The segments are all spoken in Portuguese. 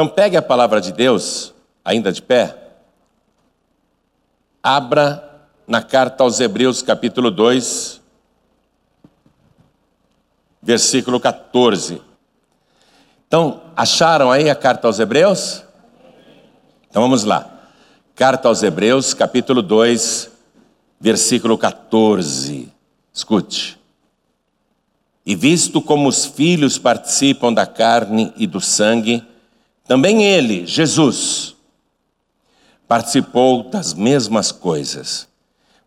Então pegue a palavra de Deus, ainda de pé, abra na carta aos Hebreus, capítulo 2, versículo 14. Então, acharam aí a carta aos Hebreus? Então vamos lá. Carta aos Hebreus, capítulo 2, versículo 14. Escute. E visto como os filhos participam da carne e do sangue, também ele, Jesus, participou das mesmas coisas,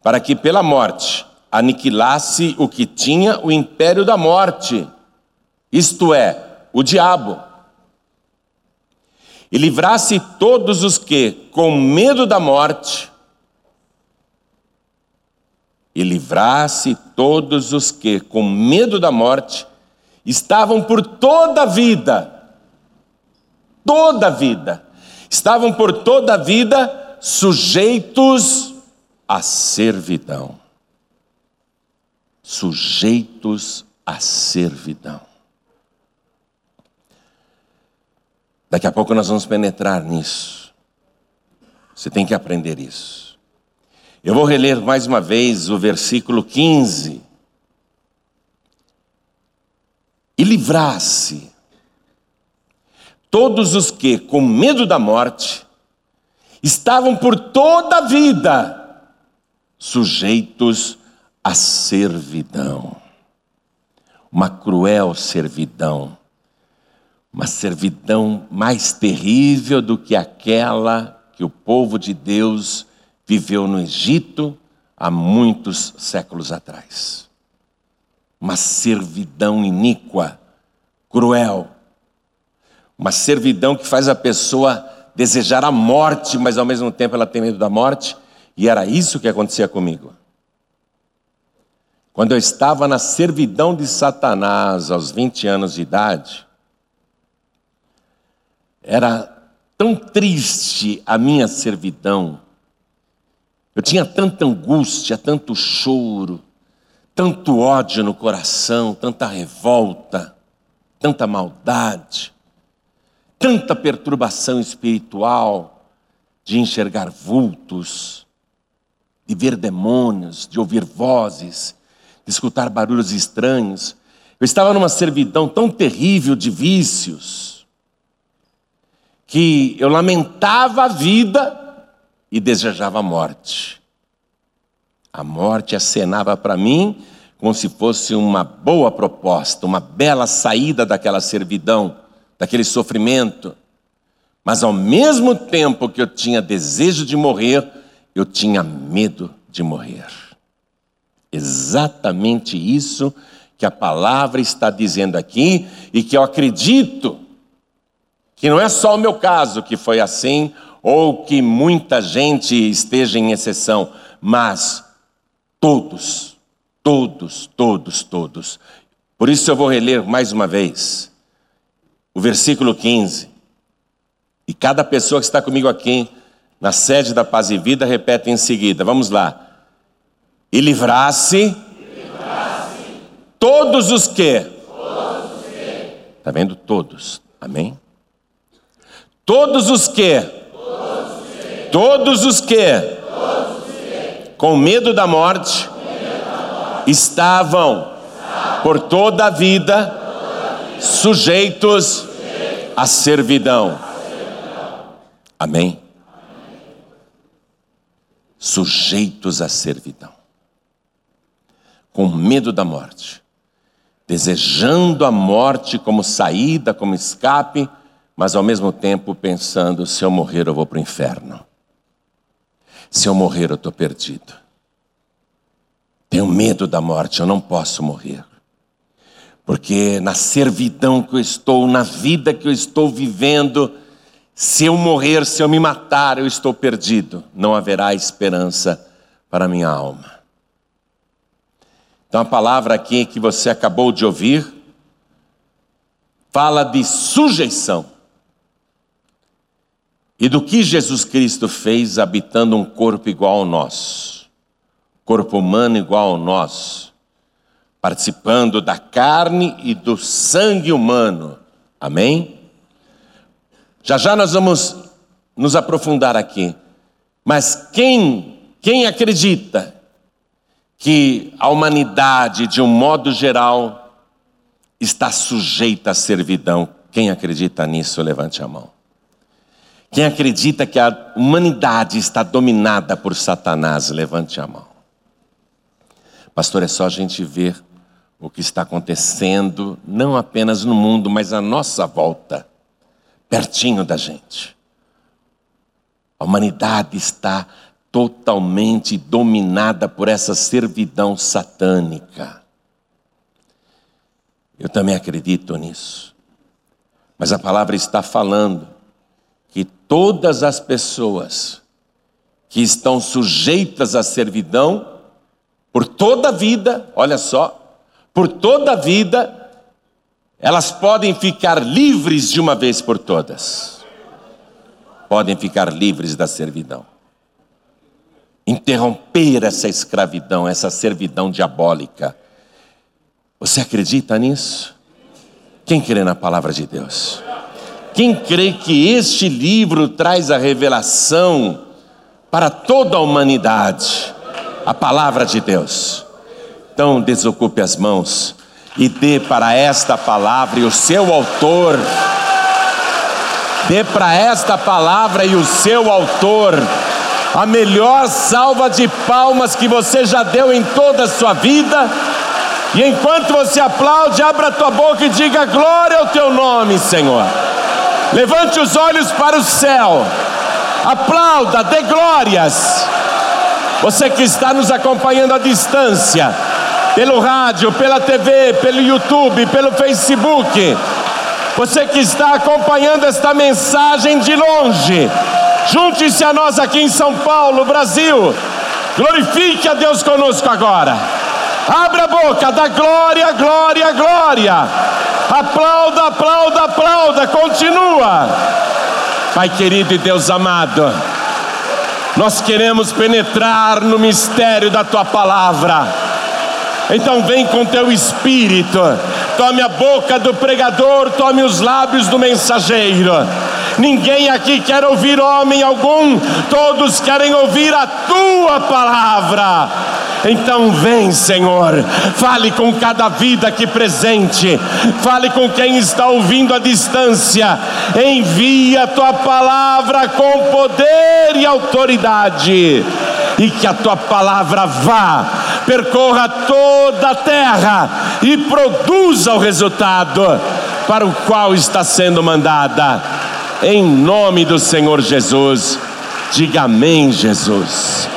para que pela morte aniquilasse o que tinha o império da morte, isto é, o diabo, e livrasse todos os que, com medo da morte, e livrasse todos os que, com medo da morte, estavam por toda a vida toda a vida. Estavam por toda a vida sujeitos à servidão. Sujeitos à servidão. Daqui a pouco nós vamos penetrar nisso. Você tem que aprender isso. Eu vou reler mais uma vez o versículo 15. E livrasse todos os que, com medo da morte, estavam por toda a vida sujeitos à servidão. Uma cruel servidão, uma servidão mais terrível do que aquela que o povo de Deus viveu no Egito há muitos séculos atrás. Uma servidão iníqua, cruel, uma servidão que faz a pessoa desejar a morte, mas ao mesmo tempo ela tem medo da morte, e era isso que acontecia comigo. Quando eu estava na servidão de Satanás aos 20 anos de idade, era tão triste a minha servidão, eu tinha tanta angústia, tanto choro, tanto ódio no coração, tanta revolta, tanta maldade tanta perturbação espiritual de enxergar vultos, de ver demônios, de ouvir vozes, de escutar barulhos estranhos. Eu estava numa servidão tão terrível de vícios que eu lamentava a vida e desejava a morte. A morte acenava para mim como se fosse uma boa proposta, uma bela saída daquela servidão daquele sofrimento. Mas ao mesmo tempo que eu tinha desejo de morrer, eu tinha medo de morrer. Exatamente isso que a palavra está dizendo aqui e que eu acredito que não é só o meu caso que foi assim, ou que muita gente esteja em exceção, mas todos, todos, todos, todos. Por isso eu vou reler mais uma vez o versículo 15. E cada pessoa que está comigo aqui, na sede da paz e vida, repete em seguida. Vamos lá. E livrasse, todos os que. Está vendo? Todos. Amém? Todos os que. Todos os que. Com medo da morte, estavam por toda a vida sujeitos à servidão. Amém? Sujeitos à servidão. Com medo da morte. Desejando a morte como saída, como escape, mas ao mesmo tempo pensando: se eu morrer, eu vou para o inferno. Se eu morrer, eu estou perdido. Tenho medo da morte, eu não posso morrer. Porque na servidão que eu estou, na vida que eu estou vivendo, se eu morrer, se eu me matar, eu estou perdido. Não haverá esperança para a minha alma. Então a palavra aqui que você acabou de ouvir fala de sujeição. E do que Jesus Cristo fez habitando um corpo igual ao nosso, corpo humano igual ao nosso participando da carne e do sangue humano. Amém? Já já nós vamos nos aprofundar aqui. Mas quem, quem acredita que a humanidade, de um modo geral, está sujeita à servidão? Quem acredita nisso, levante a mão. Quem acredita que a humanidade está dominada por Satanás, levante a mão. Pastor, é só a gente ver o que está acontecendo, não apenas no mundo, mas à nossa volta pertinho da gente. A humanidade está totalmente dominada por essa servidão satânica. Eu também acredito nisso. Mas a palavra está falando que todas as pessoas que estão sujeitas à servidão, por toda a vida, olha só, por toda a vida, elas podem ficar livres de uma vez por todas. Podem ficar livres da servidão. Interromper essa escravidão, essa servidão diabólica. Você acredita nisso? Quem crê na palavra de Deus? Quem crê que este livro traz a revelação para toda a humanidade? A palavra de Deus. Então, desocupe as mãos e dê para esta palavra e o seu autor. Dê para esta palavra e o seu autor a melhor salva de palmas que você já deu em toda a sua vida. E enquanto você aplaude, abra tua boca e diga glória ao teu nome, Senhor. Levante os olhos para o céu. Aplauda, dê glórias. Você que está nos acompanhando à distância, pelo rádio, pela TV, pelo YouTube, pelo Facebook. Você que está acompanhando esta mensagem de longe, junte-se a nós aqui em São Paulo, Brasil. Glorifique a Deus conosco agora. Abra a boca, dá glória, glória, glória. Aplauda, aplauda, aplauda, continua. Pai querido e Deus amado, nós queremos penetrar no mistério da tua palavra então vem com teu espírito, tome a boca do pregador, tome os lábios do mensageiro. Ninguém aqui quer ouvir homem algum, todos querem ouvir a tua palavra. Então vem, Senhor, fale com cada vida aqui presente, fale com quem está ouvindo à distância, envia a tua palavra com poder e autoridade, e que a tua palavra vá percorra toda a terra e produza o resultado para o qual está sendo mandada. Em nome do Senhor Jesus, diga amém, Jesus.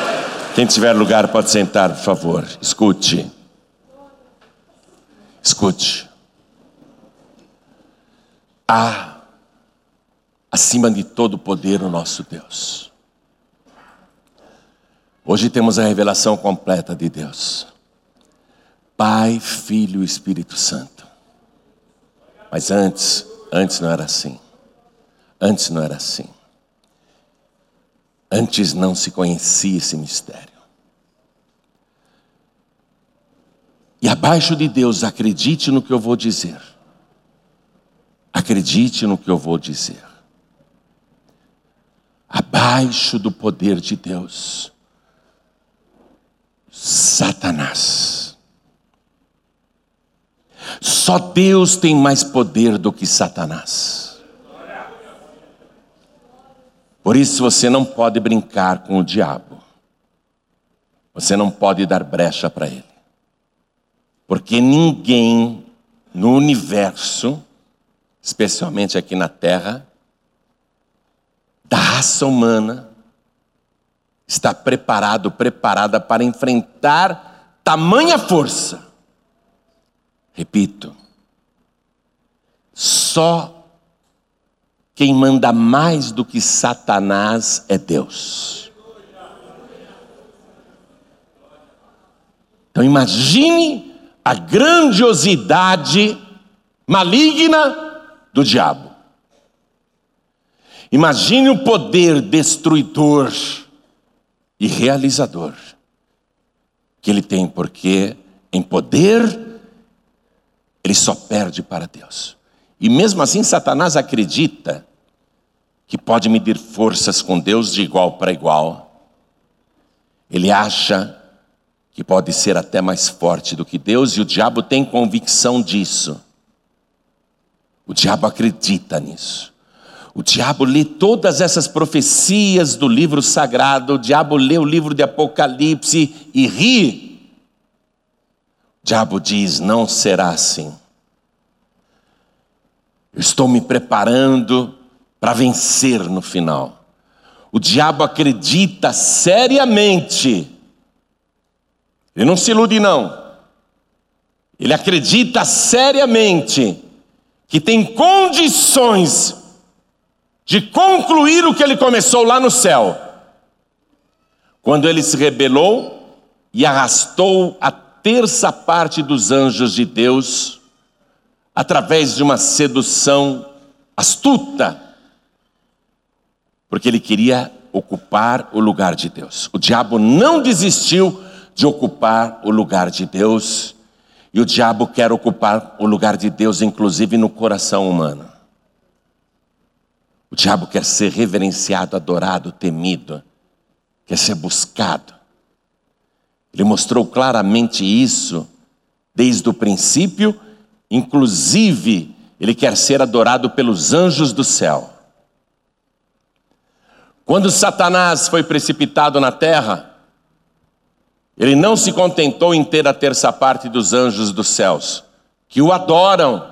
Quem tiver lugar pode sentar, por favor. Escute. Escute. Há, acima de todo poder, o nosso Deus. Hoje temos a revelação completa de Deus. Pai, Filho e Espírito Santo. Mas antes, antes não era assim. Antes não era assim. Antes não se conhecia esse mistério. E abaixo de Deus, acredite no que eu vou dizer. Acredite no que eu vou dizer. Abaixo do poder de Deus Satanás. Só Deus tem mais poder do que Satanás. Por isso você não pode brincar com o diabo. Você não pode dar brecha para ele. Porque ninguém no universo, especialmente aqui na Terra, da raça humana, está preparado, preparada para enfrentar tamanha força. Repito, só quem manda mais do que Satanás é Deus. Então imagine a grandiosidade maligna do diabo. Imagine o poder destruidor e realizador que ele tem, porque em poder ele só perde para Deus. E mesmo assim, Satanás acredita que pode medir forças com Deus de igual para igual. Ele acha que pode ser até mais forte do que Deus e o diabo tem convicção disso. O diabo acredita nisso. O diabo lê todas essas profecias do livro sagrado, o diabo lê o livro de Apocalipse e ri. O diabo diz: não será assim. Eu estou me preparando para vencer no final. O diabo acredita seriamente. Ele não se ilude, não. Ele acredita seriamente que tem condições de concluir o que ele começou lá no céu. Quando ele se rebelou e arrastou a terça parte dos anjos de Deus através de uma sedução astuta porque ele queria ocupar o lugar de Deus. O diabo não desistiu de ocupar o lugar de Deus, e o diabo quer ocupar o lugar de Deus, inclusive no coração humano. O diabo quer ser reverenciado, adorado, temido, quer ser buscado. Ele mostrou claramente isso desde o princípio, inclusive, ele quer ser adorado pelos anjos do céu. Quando Satanás foi precipitado na terra, ele não se contentou em ter a terça parte dos anjos dos céus, que o adoram.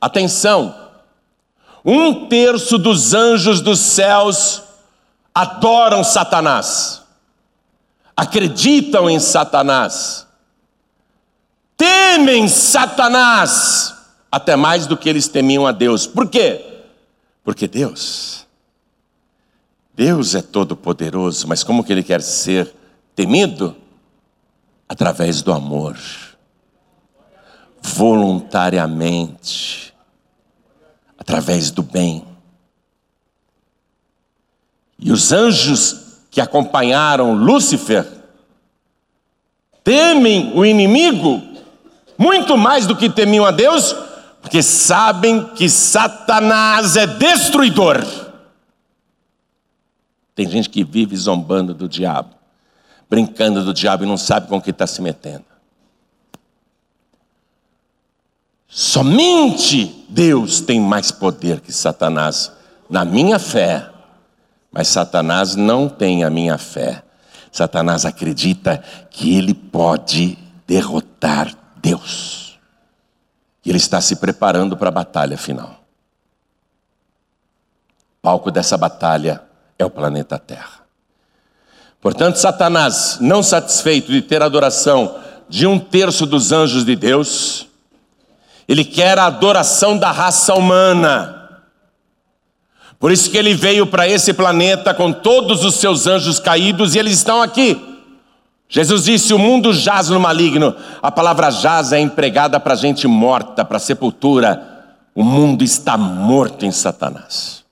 Atenção, um terço dos anjos dos céus adoram Satanás, acreditam em Satanás, temem Satanás, até mais do que eles temiam a Deus. Por quê? Porque Deus Deus é todo-poderoso, mas como que ele quer ser temido? Através do amor, voluntariamente, através do bem. E os anjos que acompanharam Lúcifer temem o inimigo muito mais do que temiam a Deus, porque sabem que Satanás é destruidor. Tem gente que vive zombando do diabo, brincando do diabo e não sabe com o que está se metendo. Somente Deus tem mais poder que Satanás, na minha fé. Mas Satanás não tem a minha fé. Satanás acredita que ele pode derrotar Deus. E ele está se preparando para a batalha final. O palco dessa batalha é o planeta Terra. Portanto, Satanás, não satisfeito de ter adoração de um terço dos anjos de Deus, ele quer a adoração da raça humana. Por isso que ele veio para esse planeta com todos os seus anjos caídos e eles estão aqui. Jesus disse: O mundo jaz no maligno. A palavra jaz é empregada para gente morta, para sepultura. O mundo está morto em Satanás.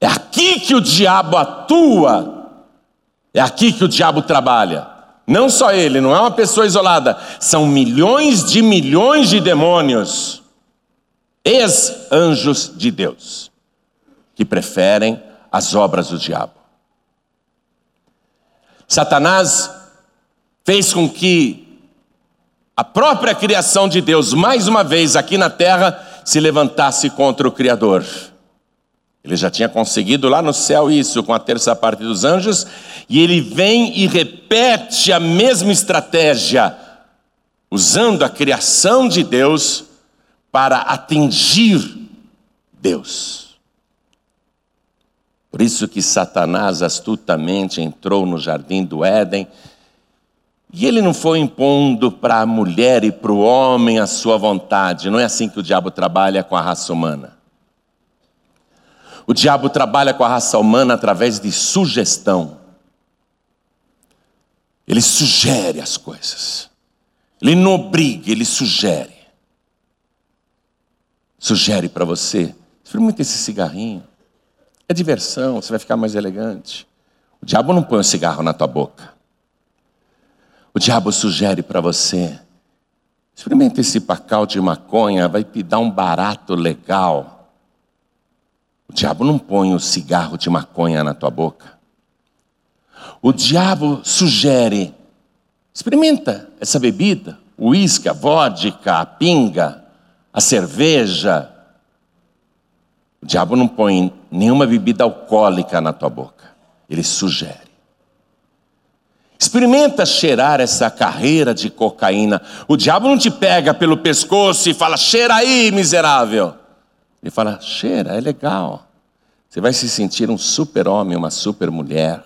É aqui que o diabo atua, é aqui que o diabo trabalha. Não só ele, não é uma pessoa isolada, são milhões de milhões de demônios, ex-anjos de Deus, que preferem as obras do diabo. Satanás fez com que a própria criação de Deus, mais uma vez aqui na terra, se levantasse contra o Criador. Ele já tinha conseguido lá no céu isso com a terça parte dos anjos, e ele vem e repete a mesma estratégia, usando a criação de Deus para atingir Deus. Por isso que Satanás astutamente entrou no jardim do Éden, e ele não foi impondo para a mulher e para o homem a sua vontade, não é assim que o diabo trabalha com a raça humana. O diabo trabalha com a raça humana através de sugestão. Ele sugere as coisas. Ele não obriga, ele sugere. Sugere para você. Experimenta esse cigarrinho. É diversão, você vai ficar mais elegante. O diabo não põe um cigarro na tua boca. O diabo sugere para você. Experimenta esse pacal de maconha, vai te dar um barato legal. Diabo não põe o cigarro de maconha na tua boca. O diabo sugere, experimenta essa bebida, o uísque, a vodka, a pinga, a cerveja. O diabo não põe nenhuma bebida alcoólica na tua boca. Ele sugere. Experimenta cheirar essa carreira de cocaína. O diabo não te pega pelo pescoço e fala: cheira aí, miserável. Ele fala: cheira, é legal. Você vai se sentir um super-homem, uma super-mulher.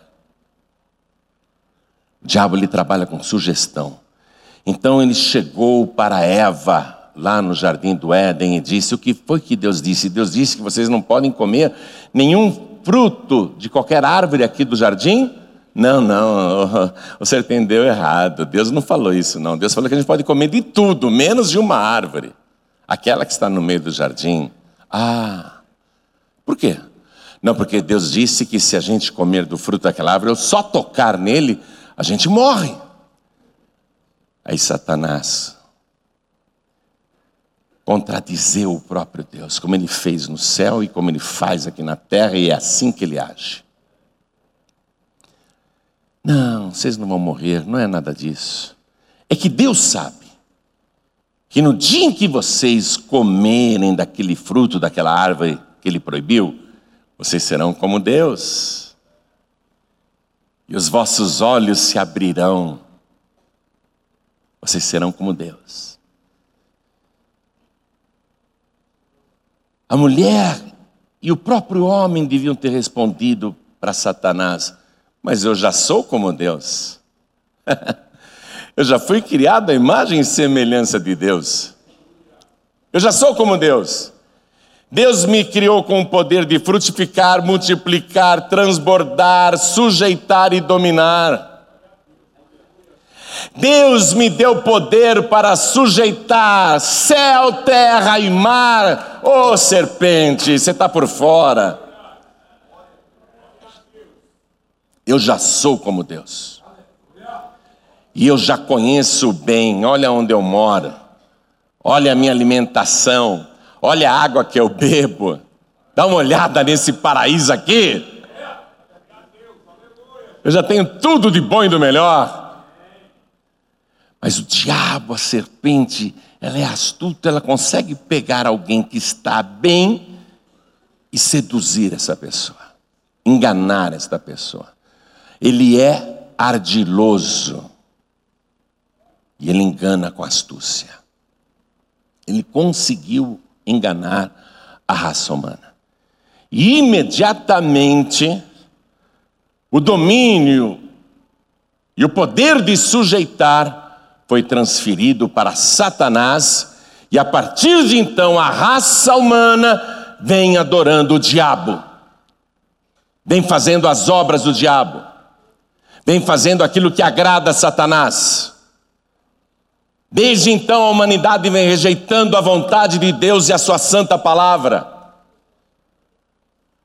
O diabo ele trabalha com sugestão. Então ele chegou para Eva lá no jardim do Éden e disse: O que foi que Deus disse? Deus disse que vocês não podem comer nenhum fruto de qualquer árvore aqui do jardim? Não, não, senhor entendeu errado. Deus não falou isso, não. Deus falou que a gente pode comer de tudo, menos de uma árvore. Aquela que está no meio do jardim. Ah, por quê? Não, porque Deus disse que se a gente comer do fruto daquela árvore, ou só tocar nele, a gente morre. Aí Satanás contradizeu o próprio Deus, como ele fez no céu e como ele faz aqui na terra, e é assim que ele age. Não, vocês não vão morrer, não é nada disso. É que Deus sabe que no dia em que vocês comerem daquele fruto, daquela árvore que Ele proibiu, vocês serão como Deus. E os vossos olhos se abrirão. Vocês serão como Deus. A mulher e o próprio homem deviam ter respondido para Satanás: mas eu já sou como Deus. eu já fui criado à imagem e semelhança de Deus. Eu já sou como Deus. Deus me criou com o poder de frutificar, multiplicar, transbordar, sujeitar e dominar. Deus me deu poder para sujeitar céu, terra e mar. Ô oh, serpente, você está por fora. Eu já sou como Deus. E eu já conheço bem, olha onde eu moro, olha a minha alimentação, olha a água que eu bebo. Dá uma olhada nesse paraíso aqui. Eu já tenho tudo de bom e do melhor. Mas o diabo, a serpente, ela é astuta, ela consegue pegar alguém que está bem e seduzir essa pessoa, enganar esta pessoa. Ele é ardiloso e ele engana com astúcia. Ele conseguiu enganar a raça humana. E imediatamente o domínio e o poder de sujeitar foi transferido para Satanás, e a partir de então a raça humana vem adorando o diabo, vem fazendo as obras do diabo vem fazendo aquilo que agrada a Satanás. Desde então a humanidade vem rejeitando a vontade de Deus e a sua santa palavra.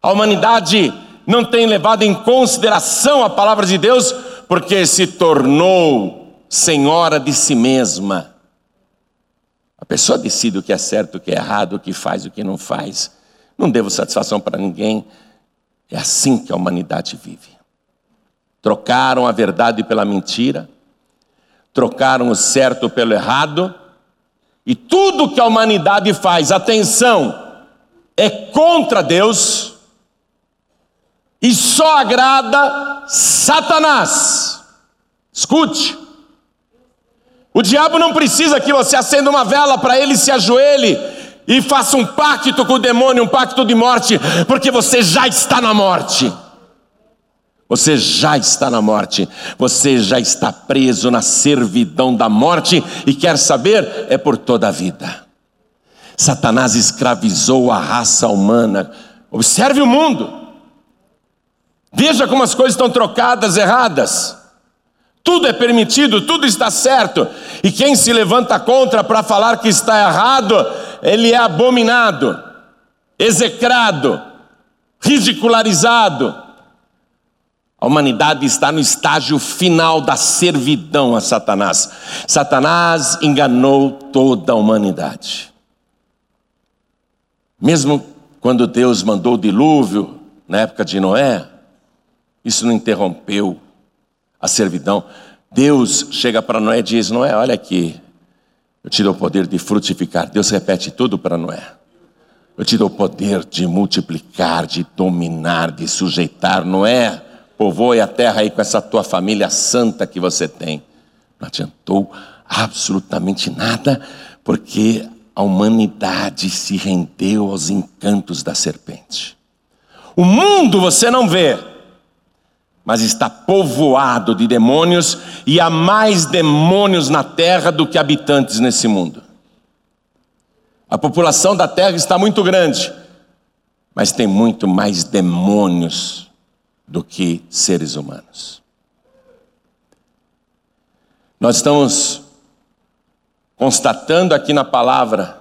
A humanidade não tem levado em consideração a palavra de Deus porque se tornou senhora de si mesma. A pessoa decide o que é certo, o que é errado, o que faz, o que não faz. Não devo satisfação para ninguém. É assim que a humanidade vive. Trocaram a verdade pela mentira, trocaram o certo pelo errado, e tudo que a humanidade faz, atenção, é contra Deus e só agrada Satanás. Escute. O diabo não precisa que você acenda uma vela para ele se ajoelhe e faça um pacto com o demônio, um pacto de morte, porque você já está na morte. Você já está na morte, você já está preso na servidão da morte e quer saber? É por toda a vida. Satanás escravizou a raça humana. Observe o mundo. Veja como as coisas estão trocadas, erradas. Tudo é permitido, tudo está certo. E quem se levanta contra para falar que está errado, ele é abominado, execrado, ridicularizado. A humanidade está no estágio final da servidão a Satanás. Satanás enganou toda a humanidade. Mesmo quando Deus mandou o dilúvio, na época de Noé, isso não interrompeu a servidão. Deus chega para Noé e diz: Noé, olha aqui, eu te dou o poder de frutificar. Deus repete tudo para Noé. Eu te dou o poder de multiplicar, de dominar, de sujeitar. Noé, povoe a terra aí com essa tua família santa que você tem. Não adiantou absolutamente nada, porque a humanidade se rendeu aos encantos da serpente. O mundo você não vê, mas está povoado de demônios e há mais demônios na terra do que habitantes nesse mundo. A população da terra está muito grande, mas tem muito mais demônios do que seres humanos. Nós estamos constatando aqui na palavra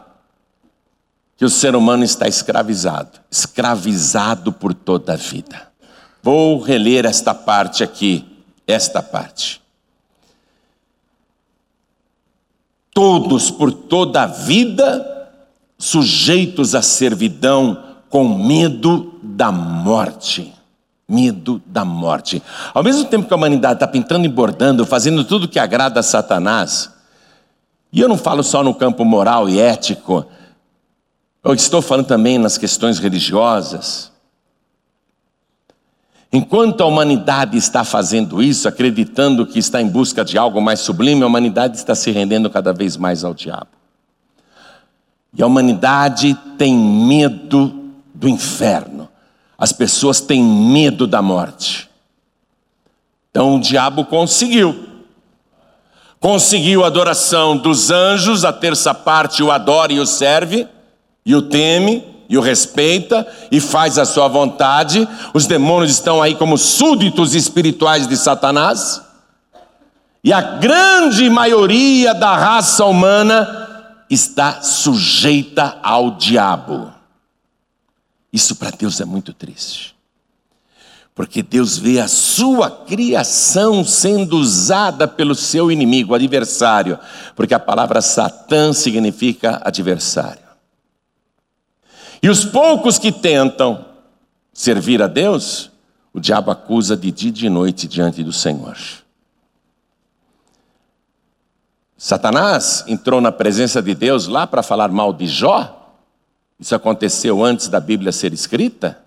que o ser humano está escravizado escravizado por toda a vida. Vou reler esta parte aqui, esta parte. Todos por toda a vida sujeitos à servidão com medo da morte. Medo da morte. Ao mesmo tempo que a humanidade está pintando e bordando, fazendo tudo que agrada a Satanás, e eu não falo só no campo moral e ético, eu estou falando também nas questões religiosas. Enquanto a humanidade está fazendo isso, acreditando que está em busca de algo mais sublime, a humanidade está se rendendo cada vez mais ao diabo. E a humanidade tem medo do inferno. As pessoas têm medo da morte. Então o diabo conseguiu conseguiu a adoração dos anjos, a terça parte o adora e o serve, e o teme, e o respeita, e faz a sua vontade. Os demônios estão aí como súditos espirituais de Satanás. E a grande maioria da raça humana está sujeita ao diabo. Isso para Deus é muito triste porque Deus vê a sua criação sendo usada pelo seu inimigo, adversário, porque a palavra Satã significa adversário. E os poucos que tentam servir a Deus, o diabo acusa de dia e de noite diante do Senhor. Satanás entrou na presença de Deus lá para falar mal de Jó. Isso aconteceu antes da Bíblia ser escrita.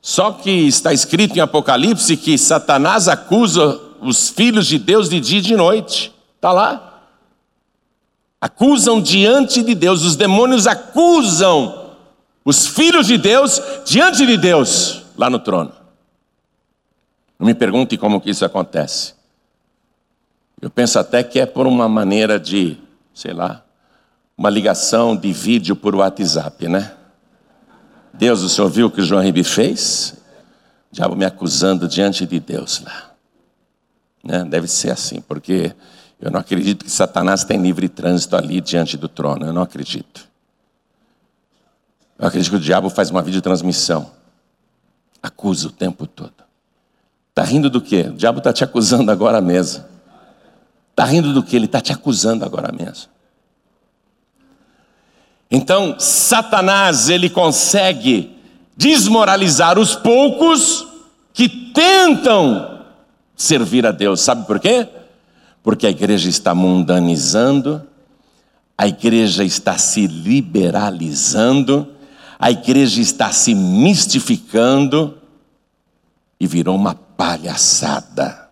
Só que está escrito em Apocalipse que Satanás acusa os filhos de Deus de dia e de noite. Está lá. Acusam diante de Deus, os demônios acusam os filhos de Deus diante de Deus, lá no trono. Não me pergunte como que isso acontece. Eu penso até que é por uma maneira de, sei lá, uma ligação de vídeo por WhatsApp, né? Deus, o senhor viu o que o João Ribe fez? O diabo me acusando diante de Deus lá. Né? Deve ser assim, porque eu não acredito que Satanás tem livre trânsito ali diante do trono. Eu não acredito. Eu acredito que o diabo faz uma videotransmissão. Acusa o tempo todo. Está rindo do quê? O diabo está te acusando agora mesmo. Está rindo do quê? Ele está te acusando agora mesmo. Então, Satanás, ele consegue desmoralizar os poucos que tentam servir a Deus. Sabe por quê? Porque a igreja está mundanizando, a igreja está se liberalizando, a igreja está se mistificando e virou uma palhaçada.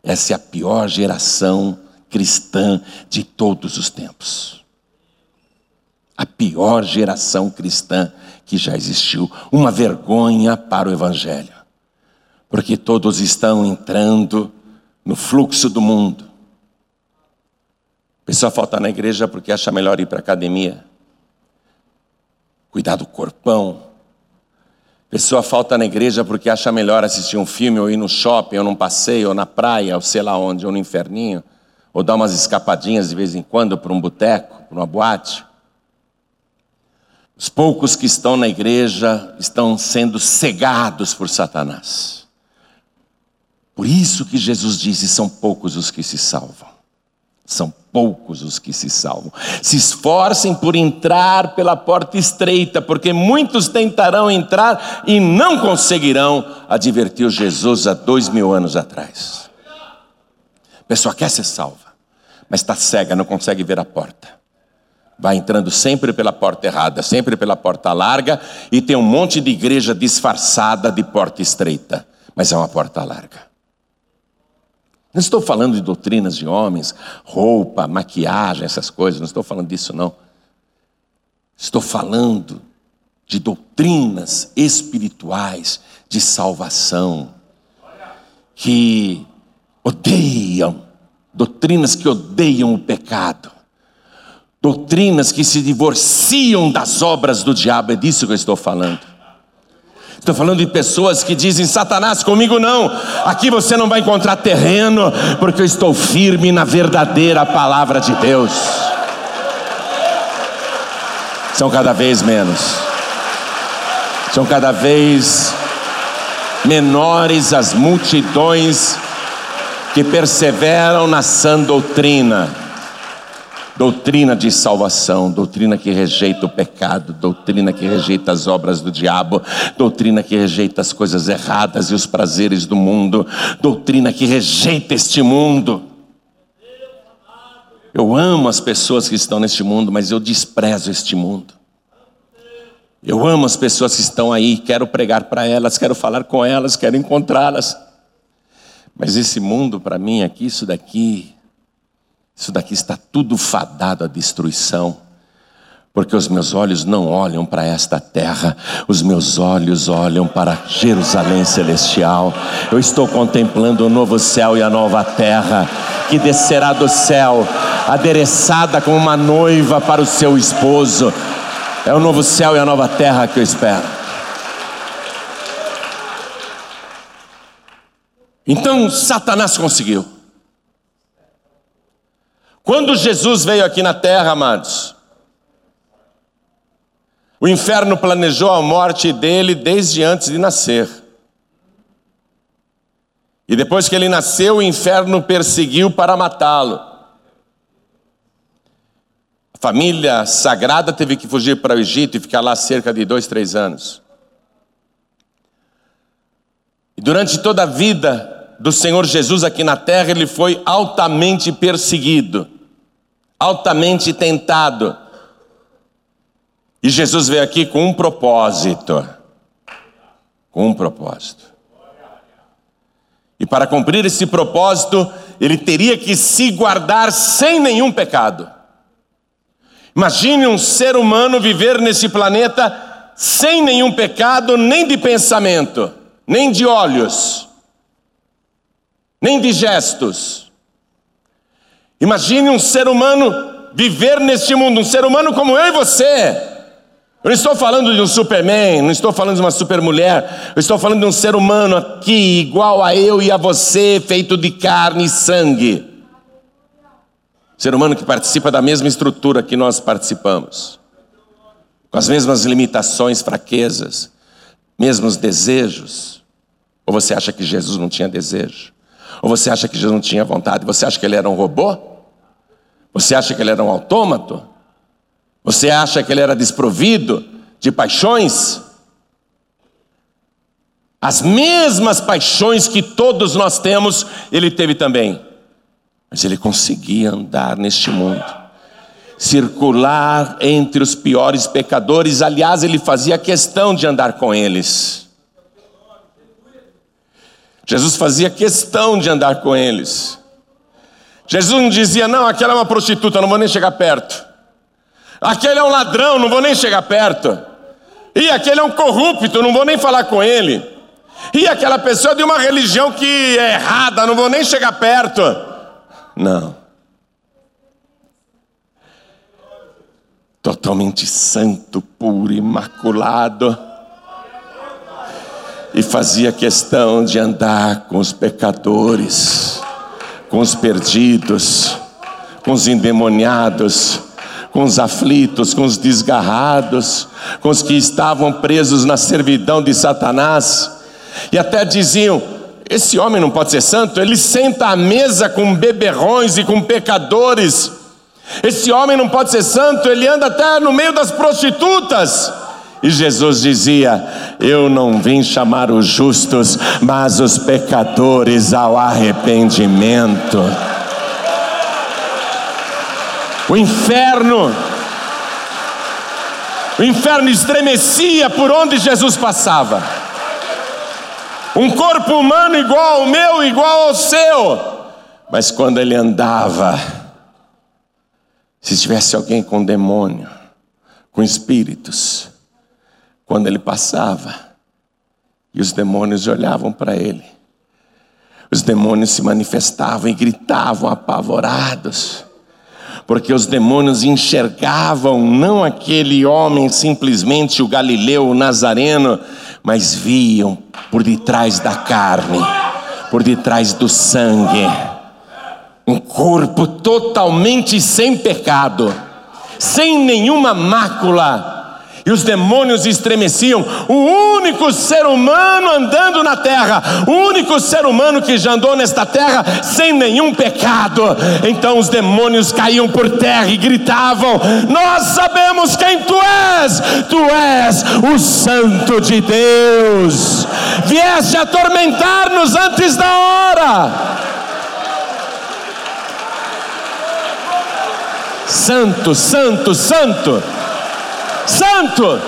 Essa é a pior geração cristã de todos os tempos a pior geração cristã que já existiu, uma vergonha para o Evangelho, porque todos estão entrando no fluxo do mundo. Pessoa falta na igreja porque acha melhor ir para a academia, cuidar do corpão. Pessoa falta na igreja porque acha melhor assistir um filme, ou ir no shopping, ou num passeio, ou na praia, ou sei lá onde, ou no inferninho, ou dar umas escapadinhas de vez em quando para um boteco, para uma boate. Os poucos que estão na igreja estão sendo cegados por Satanás. Por isso que Jesus disse: são poucos os que se salvam. São poucos os que se salvam. Se esforcem por entrar pela porta estreita, porque muitos tentarão entrar e não conseguirão, advertiu Jesus há dois mil anos atrás. A pessoa quer ser salva, mas está cega, não consegue ver a porta. Vai entrando sempre pela porta errada, sempre pela porta larga, e tem um monte de igreja disfarçada de porta estreita, mas é uma porta larga. Não estou falando de doutrinas de homens, roupa, maquiagem, essas coisas, não estou falando disso, não. Estou falando de doutrinas espirituais de salvação, que odeiam, doutrinas que odeiam o pecado, doutrinas que se divorciam das obras do diabo, é disso que eu estou falando. Estou falando de pessoas que dizem: Satanás, comigo não, aqui você não vai encontrar terreno, porque eu estou firme na verdadeira palavra de Deus. São cada vez menos, são cada vez menores as multidões que perseveram na sã doutrina doutrina de salvação, doutrina que rejeita o pecado, doutrina que rejeita as obras do diabo, doutrina que rejeita as coisas erradas e os prazeres do mundo, doutrina que rejeita este mundo. Eu amo as pessoas que estão neste mundo, mas eu desprezo este mundo. Eu amo as pessoas que estão aí, quero pregar para elas, quero falar com elas, quero encontrá-las. Mas esse mundo, para mim, aqui, isso daqui, isso daqui está tudo fadado à destruição. Porque os meus olhos não olham para esta terra, os meus olhos olham para Jerusalém celestial. Eu estou contemplando o novo céu e a nova terra, que descerá do céu, adereçada como uma noiva para o seu esposo. É o novo céu e a nova terra que eu espero. Então Satanás conseguiu. Quando Jesus veio aqui na terra, amados, o inferno planejou a morte dele desde antes de nascer. E depois que ele nasceu, o inferno perseguiu para matá-lo. A família sagrada teve que fugir para o Egito e ficar lá cerca de dois, três anos. E durante toda a vida do Senhor Jesus aqui na terra, ele foi altamente perseguido altamente tentado. E Jesus veio aqui com um propósito. Com um propósito. E para cumprir esse propósito, ele teria que se guardar sem nenhum pecado. Imagine um ser humano viver nesse planeta sem nenhum pecado, nem de pensamento, nem de olhos, nem de gestos. Imagine um ser humano viver neste mundo, um ser humano como eu e você. Eu não estou falando de um Superman, não estou falando de uma supermulher, eu estou falando de um ser humano aqui, igual a eu e a você, feito de carne e sangue. Ser humano que participa da mesma estrutura que nós participamos, com as mesmas limitações, fraquezas, mesmos desejos. Ou você acha que Jesus não tinha desejo? Ou você acha que Jesus não tinha vontade? Você acha que ele era um robô? Você acha que ele era um autômato? Você acha que ele era desprovido de paixões? As mesmas paixões que todos nós temos, ele teve também. Mas ele conseguia andar neste mundo, circular entre os piores pecadores. Aliás, ele fazia questão de andar com eles. Jesus fazia questão de andar com eles. Jesus não dizia, não, aquela é uma prostituta, não vou nem chegar perto. Aquele é um ladrão, não vou nem chegar perto. E aquele é um corrupto, não vou nem falar com ele. E aquela pessoa é de uma religião que é errada, não vou nem chegar perto. Não. Totalmente santo, puro, imaculado e fazia questão de andar com os pecadores, com os perdidos, com os endemoniados, com os aflitos, com os desgarrados, com os que estavam presos na servidão de Satanás, e até diziam: esse homem não pode ser santo, ele senta à mesa com beberrões e com pecadores. Esse homem não pode ser santo, ele anda até no meio das prostitutas. E Jesus dizia: Eu não vim chamar os justos, mas os pecadores ao arrependimento. O inferno, o inferno estremecia por onde Jesus passava. Um corpo humano igual ao meu, igual ao seu. Mas quando ele andava, se tivesse alguém com demônio, com espíritos, quando ele passava, e os demônios olhavam para ele, os demônios se manifestavam e gritavam apavorados, porque os demônios enxergavam não aquele homem simplesmente o galileu, o nazareno, mas viam por detrás da carne, por detrás do sangue, um corpo totalmente sem pecado, sem nenhuma mácula, e os demônios estremeciam. O único ser humano andando na terra, o único ser humano que já andou nesta terra sem nenhum pecado. Então os demônios caíam por terra e gritavam: Nós sabemos quem tu és, tu és o Santo de Deus. Vieste atormentar-nos antes da hora. Santo, santo, santo santo,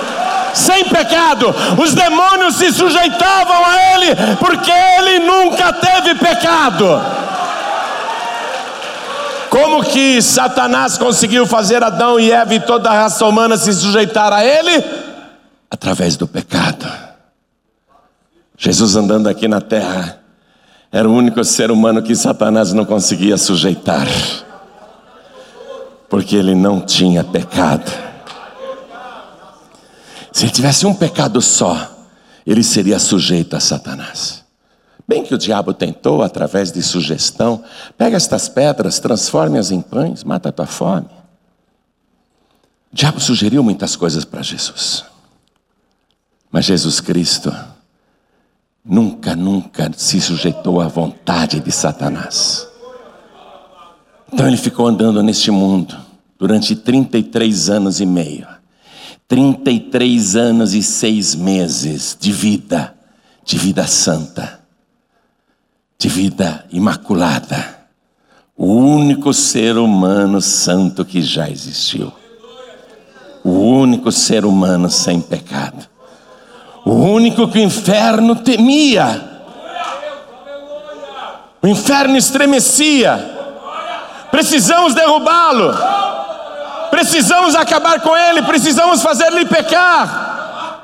sem pecado. Os demônios se sujeitavam a ele, porque ele nunca teve pecado. Como que Satanás conseguiu fazer Adão e Eva e toda a raça humana se sujeitar a ele? Através do pecado. Jesus andando aqui na terra, era o único ser humano que Satanás não conseguia sujeitar, porque ele não tinha pecado. Se ele tivesse um pecado só, ele seria sujeito a Satanás. Bem que o diabo tentou, através de sugestão, pega estas pedras, transforme-as em pães, mata a tua fome. O diabo sugeriu muitas coisas para Jesus. Mas Jesus Cristo nunca, nunca se sujeitou à vontade de Satanás. Então ele ficou andando neste mundo durante 33 anos e meio 33 anos e seis meses de vida, de vida santa, de vida imaculada. O único ser humano santo que já existiu. O único ser humano sem pecado. O único que o inferno temia. O inferno estremecia. Precisamos derrubá-lo. Precisamos acabar com ele, precisamos fazer-lhe pecar.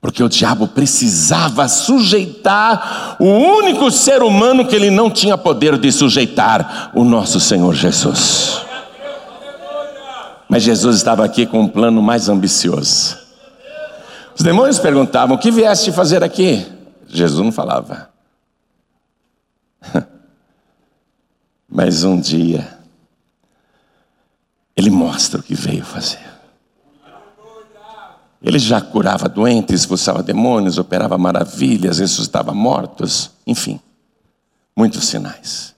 Porque o diabo precisava sujeitar o único ser humano que ele não tinha poder de sujeitar, o nosso Senhor Jesus. Mas Jesus estava aqui com um plano mais ambicioso. Os demônios perguntavam: O que vieste fazer aqui? Jesus não falava. Mas um dia, ele mostra o que veio fazer. Ele já curava doentes, expulsava demônios, operava maravilhas, ressuscitava mortos, enfim, muitos sinais.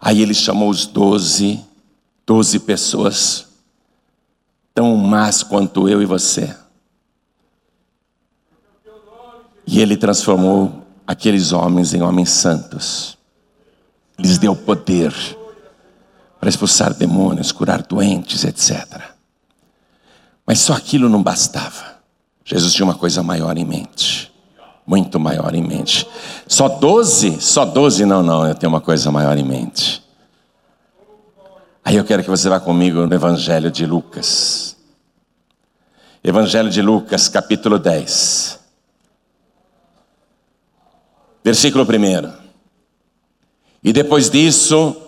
Aí ele chamou os doze, doze pessoas, tão más quanto eu e você. E ele transformou aqueles homens em homens santos, lhes deu poder para expulsar demônios, curar doentes, etc. Mas só aquilo não bastava. Jesus tinha uma coisa maior em mente. Muito maior em mente. Só doze? Só doze? Não, não, eu tenho uma coisa maior em mente. Aí eu quero que você vá comigo no Evangelho de Lucas. Evangelho de Lucas, capítulo 10. Versículo 1. E depois disso,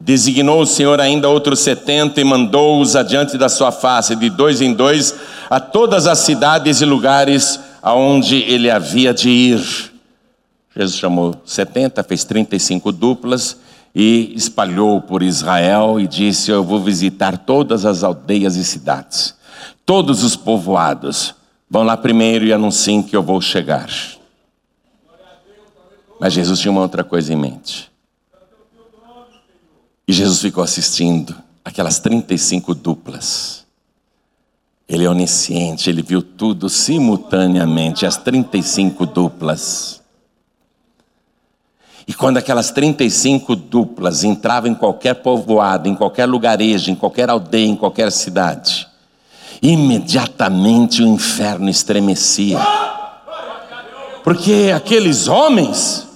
Designou o Senhor ainda outros setenta e mandou-os adiante da sua face, de dois em dois, a todas as cidades e lugares aonde ele havia de ir. Jesus chamou setenta, fez trinta e cinco duplas e espalhou por Israel e disse: Eu vou visitar todas as aldeias e cidades, todos os povoados. Vão lá primeiro e anunciem que eu vou chegar. Mas Jesus tinha uma outra coisa em mente. E Jesus ficou assistindo aquelas 35 duplas. Ele é onisciente, ele viu tudo simultaneamente, as 35 duplas. E quando aquelas 35 duplas entravam em qualquer povoado, em qualquer lugarejo, em qualquer aldeia, em qualquer cidade, imediatamente o inferno estremecia. Porque aqueles homens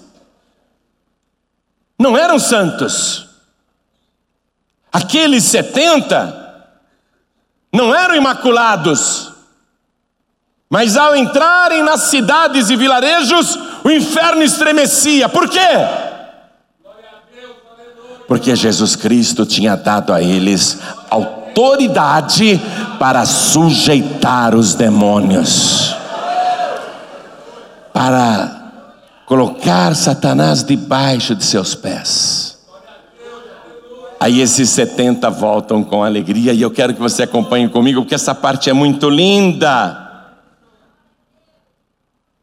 não eram santos. Aqueles 70 não eram imaculados. Mas ao entrarem nas cidades e vilarejos, o inferno estremecia. Por quê? Porque Jesus Cristo tinha dado a eles autoridade para sujeitar os demônios, para colocar Satanás debaixo de seus pés. Aí esses 70 voltam com alegria e eu quero que você acompanhe comigo, porque essa parte é muito linda.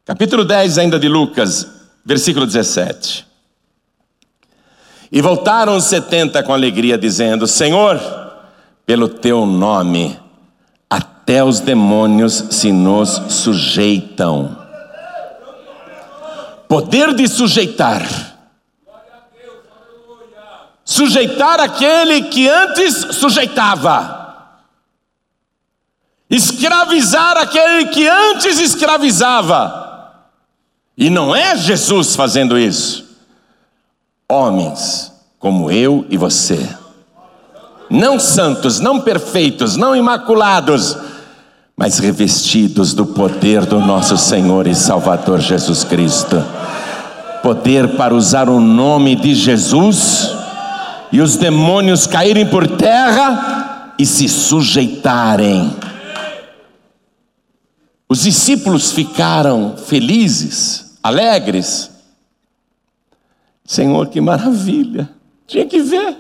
Capítulo 10 ainda de Lucas, versículo 17. E voltaram os 70 com alegria, dizendo: Senhor, pelo teu nome, até os demônios se nos sujeitam. Poder de sujeitar. Sujeitar aquele que antes sujeitava. Escravizar aquele que antes escravizava. E não é Jesus fazendo isso. Homens como eu e você, não santos, não perfeitos, não imaculados, mas revestidos do poder do nosso Senhor e Salvador Jesus Cristo. Poder para usar o nome de Jesus e os demônios caírem por terra e se sujeitarem. Os discípulos ficaram felizes, alegres. Senhor, que maravilha! Tinha que ver.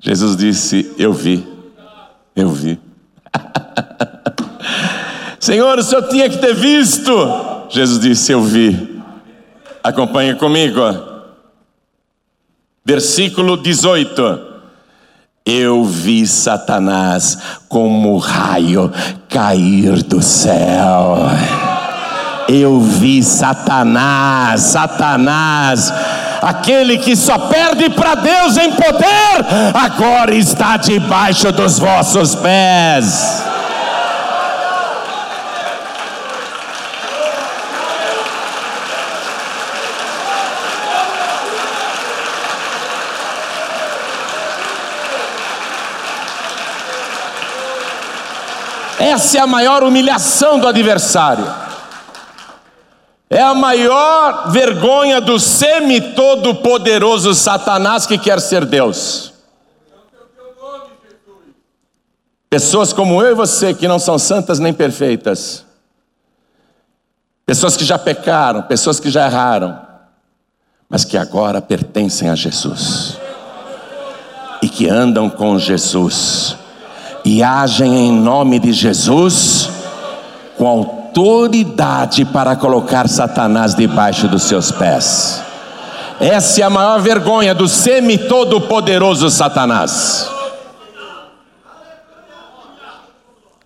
Jesus disse: Eu vi, eu vi. Senhor, o senhor tinha que ter visto. Jesus disse: Eu vi. Acompanhe comigo. Versículo 18. Eu vi Satanás como raio cair do céu. Eu vi Satanás, Satanás, aquele que só perde para Deus em poder, agora está debaixo dos vossos pés. Essa é a maior humilhação do adversário. É a maior vergonha do semi-todo-poderoso Satanás que quer ser Deus. Pessoas como eu e você que não são santas nem perfeitas. Pessoas que já pecaram, pessoas que já erraram, mas que agora pertencem a Jesus. E que andam com Jesus e agem em nome de Jesus com autoridade para colocar Satanás debaixo dos seus pés. Essa é a maior vergonha do semi-todo-poderoso Satanás.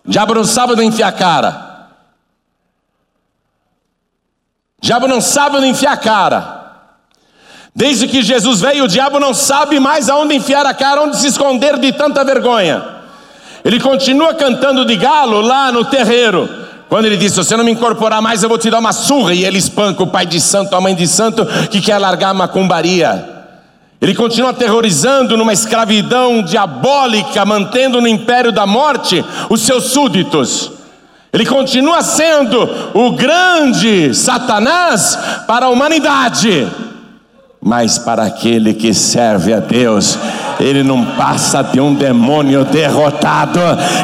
Diabo não sabe onde enfiar a cara. Diabo não sabe onde enfiar a cara. Desde que Jesus veio, o diabo não sabe mais aonde enfiar a cara, onde se esconder de tanta vergonha. Ele continua cantando de galo lá no terreiro. Quando ele diz: Se você não me incorporar mais, eu vou te dar uma surra. E ele espanca o pai de santo, a mãe de santo, que quer largar a macumbaria. Ele continua aterrorizando numa escravidão diabólica, mantendo no império da morte os seus súditos. Ele continua sendo o grande Satanás para a humanidade. Mas para aquele que serve a Deus, ele não passa de um demônio derrotado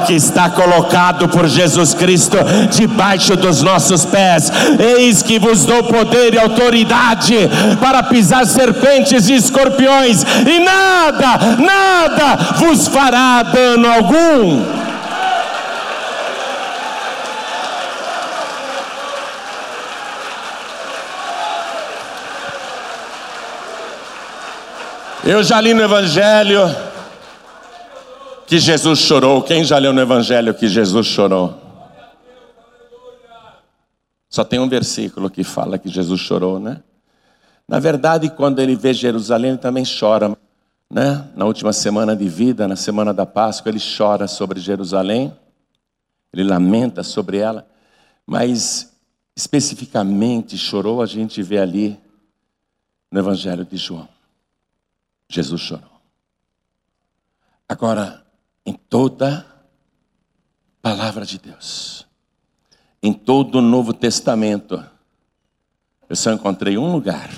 que está colocado por Jesus Cristo debaixo dos nossos pés. Eis que vos dou poder e autoridade para pisar serpentes e escorpiões, e nada, nada vos fará dano algum. Eu já li no Evangelho que Jesus chorou. Quem já leu no Evangelho que Jesus chorou? Só tem um versículo que fala que Jesus chorou, né? Na verdade, quando ele vê Jerusalém, ele também chora. Né? Na última semana de vida, na semana da Páscoa, ele chora sobre Jerusalém, ele lamenta sobre ela, mas especificamente chorou, a gente vê ali no Evangelho de João. Jesus chorou. Agora, em toda palavra de Deus, em todo o Novo Testamento, eu só encontrei um lugar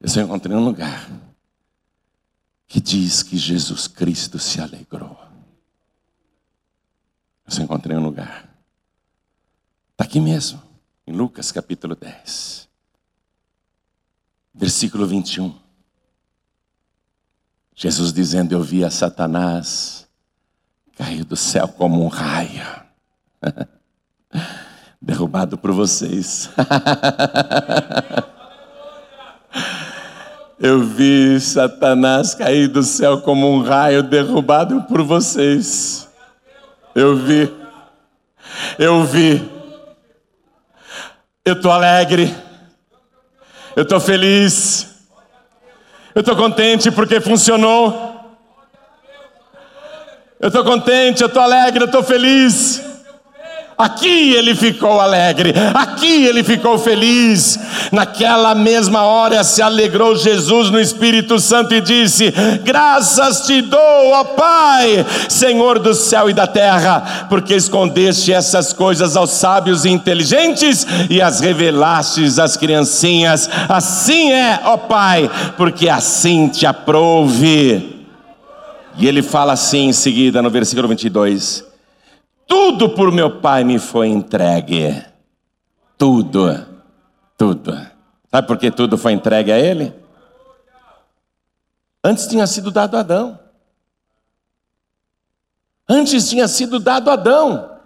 eu só encontrei um lugar que diz que Jesus Cristo se alegrou. Eu só encontrei um lugar. Está aqui mesmo, em Lucas capítulo 10, versículo 21. Jesus dizendo: Eu vi a Satanás cair do céu como um raio, derrubado por vocês. Eu vi Satanás cair do céu como um raio derrubado por vocês. Eu vi. Eu vi. Eu estou alegre. Eu estou feliz. Eu estou contente porque funcionou. Eu estou contente, eu estou alegre, eu estou feliz. Aqui ele ficou alegre, aqui ele ficou feliz. Naquela mesma hora se alegrou Jesus no Espírito Santo e disse: Graças te dou, ó Pai, Senhor do céu e da terra, porque escondeste essas coisas aos sábios e inteligentes e as revelastes às criancinhas. Assim é, ó Pai, porque assim te aprouve. E ele fala assim em seguida no versículo 22 tudo por meu pai me foi entregue. Tudo, tudo. Sabe por que tudo foi entregue a ele? Antes tinha sido dado a Adão. Antes tinha sido dado a Adão.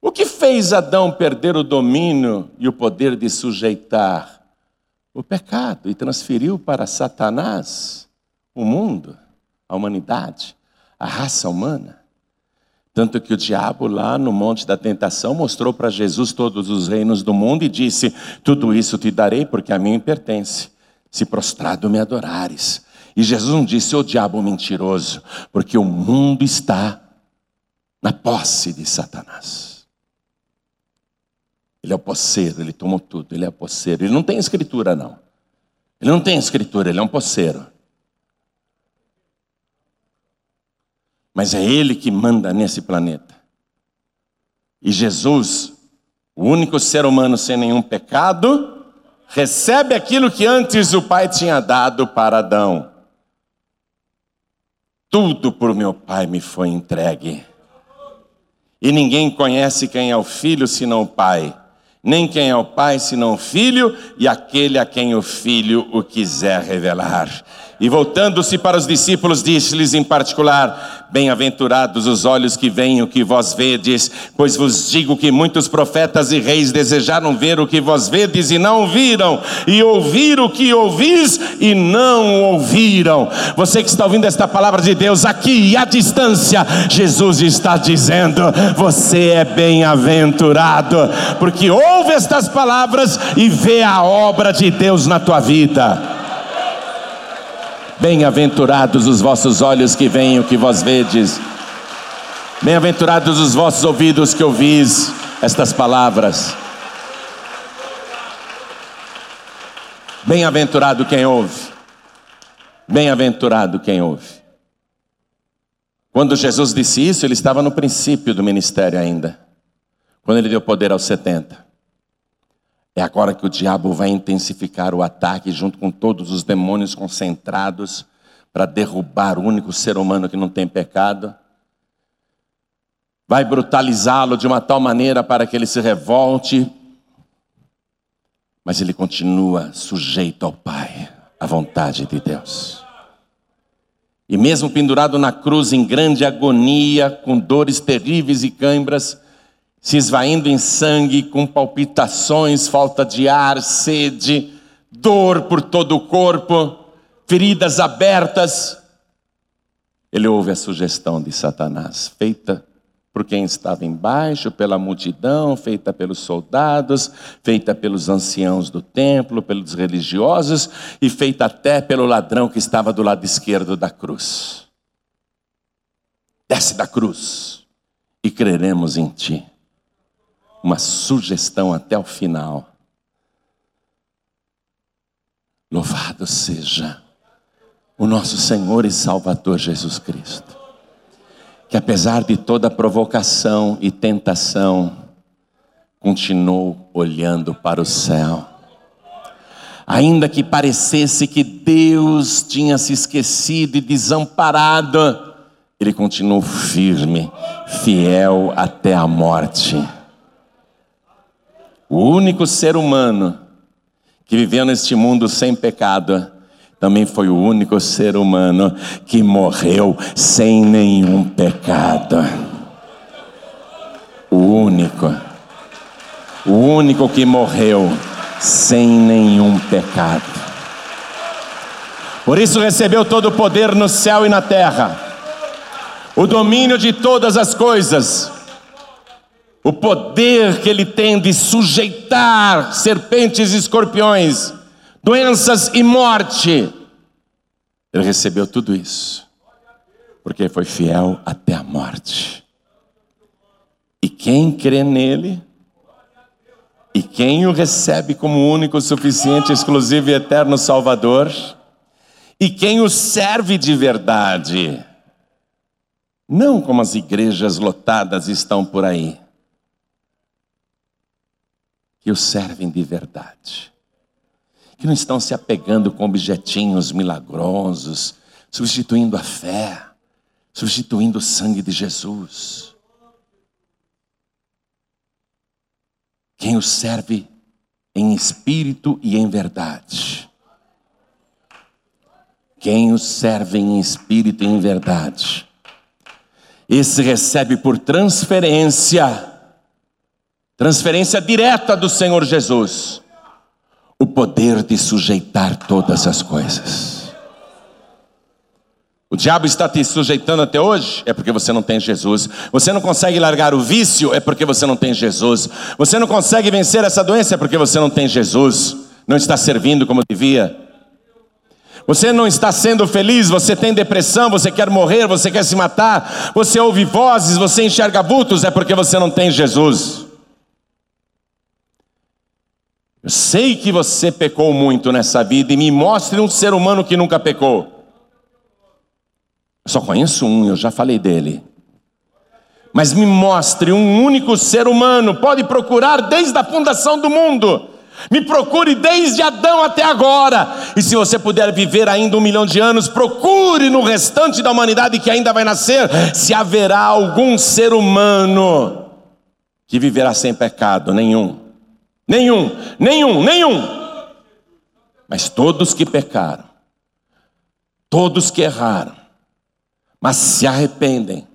O que fez Adão perder o domínio e o poder de sujeitar o pecado e transferiu para Satanás o mundo, a humanidade? A raça humana. Tanto que o diabo, lá no Monte da Tentação, mostrou para Jesus todos os reinos do mundo e disse: Tudo isso te darei, porque a mim pertence, se prostrado me adorares. E Jesus não disse: Ô diabo mentiroso, porque o mundo está na posse de Satanás. Ele é o posseiro, ele tomou tudo, ele é o posseiro. Ele não tem escritura, não. Ele não tem escritura, ele é um posseiro. Mas é Ele que manda nesse planeta. E Jesus, o único ser humano sem nenhum pecado, recebe aquilo que antes o Pai tinha dado para Adão. Tudo por meu Pai me foi entregue. E ninguém conhece quem é o Filho senão o Pai, nem quem é o Pai senão o Filho e aquele a quem o Filho o quiser revelar. E voltando-se para os discípulos, disse-lhes em particular: Bem-aventurados os olhos que veem o que vós vedes, pois vos digo que muitos profetas e reis desejaram ver o que vós vedes e não viram, e ouvir o que ouvis e não ouviram. Você que está ouvindo esta palavra de Deus aqui à distância, Jesus está dizendo: Você é bem-aventurado, porque ouve estas palavras e vê a obra de Deus na tua vida. Bem-aventurados os vossos olhos que veem o que vós vedes. Bem-aventurados os vossos ouvidos que ouvis estas palavras. Bem-aventurado quem ouve. Bem-aventurado quem ouve. Quando Jesus disse isso, ele estava no princípio do ministério ainda. Quando ele deu poder aos 70. É agora que o diabo vai intensificar o ataque junto com todos os demônios concentrados para derrubar o único ser humano que não tem pecado. Vai brutalizá-lo de uma tal maneira para que ele se revolte, mas ele continua sujeito ao Pai, à vontade de Deus. E mesmo pendurado na cruz em grande agonia, com dores terríveis e cãibras, se esvaindo em sangue, com palpitações, falta de ar, sede, dor por todo o corpo, feridas abertas. Ele ouve a sugestão de Satanás, feita por quem estava embaixo, pela multidão, feita pelos soldados, feita pelos anciãos do templo, pelos religiosos e feita até pelo ladrão que estava do lado esquerdo da cruz. Desce da cruz e creremos em ti. Uma sugestão até o final. Louvado seja o nosso Senhor e Salvador Jesus Cristo que apesar de toda provocação e tentação, continuou olhando para o céu. Ainda que parecesse que Deus tinha se esquecido e desamparado, ele continuou firme, fiel até a morte. O único ser humano que viveu neste mundo sem pecado também foi o único ser humano que morreu sem nenhum pecado. O único. O único que morreu sem nenhum pecado. Por isso recebeu todo o poder no céu e na terra, o domínio de todas as coisas, o poder que ele tem de sujeitar serpentes e escorpiões doenças e morte. Ele recebeu tudo isso, porque foi fiel até a morte. E quem crê nele, e quem o recebe como único, suficiente, exclusivo e eterno Salvador, e quem o serve de verdade, não como as igrejas lotadas estão por aí, que o servem de verdade que não estão se apegando com objetinhos milagrosos, substituindo a fé, substituindo o sangue de Jesus. Quem o serve em espírito e em verdade. Quem o serve em espírito e em verdade. Esse recebe por transferência, transferência direta do Senhor Jesus o poder de sujeitar todas as coisas. O diabo está te sujeitando até hoje, é porque você não tem Jesus. Você não consegue largar o vício, é porque você não tem Jesus. Você não consegue vencer essa doença, é porque você não tem Jesus. Não está servindo como devia. Você não está sendo feliz, você tem depressão, você quer morrer, você quer se matar, você ouve vozes, você enxerga vultos, é porque você não tem Jesus. Eu sei que você pecou muito nessa vida e me mostre um ser humano que nunca pecou. Eu só conheço um, eu já falei dele. Mas me mostre um único ser humano, pode procurar desde a fundação do mundo. Me procure desde Adão até agora. E se você puder viver ainda um milhão de anos, procure no restante da humanidade que ainda vai nascer, se haverá algum ser humano que viverá sem pecado nenhum. Nenhum, nenhum, nenhum. Mas todos que pecaram, todos que erraram, mas se arrependem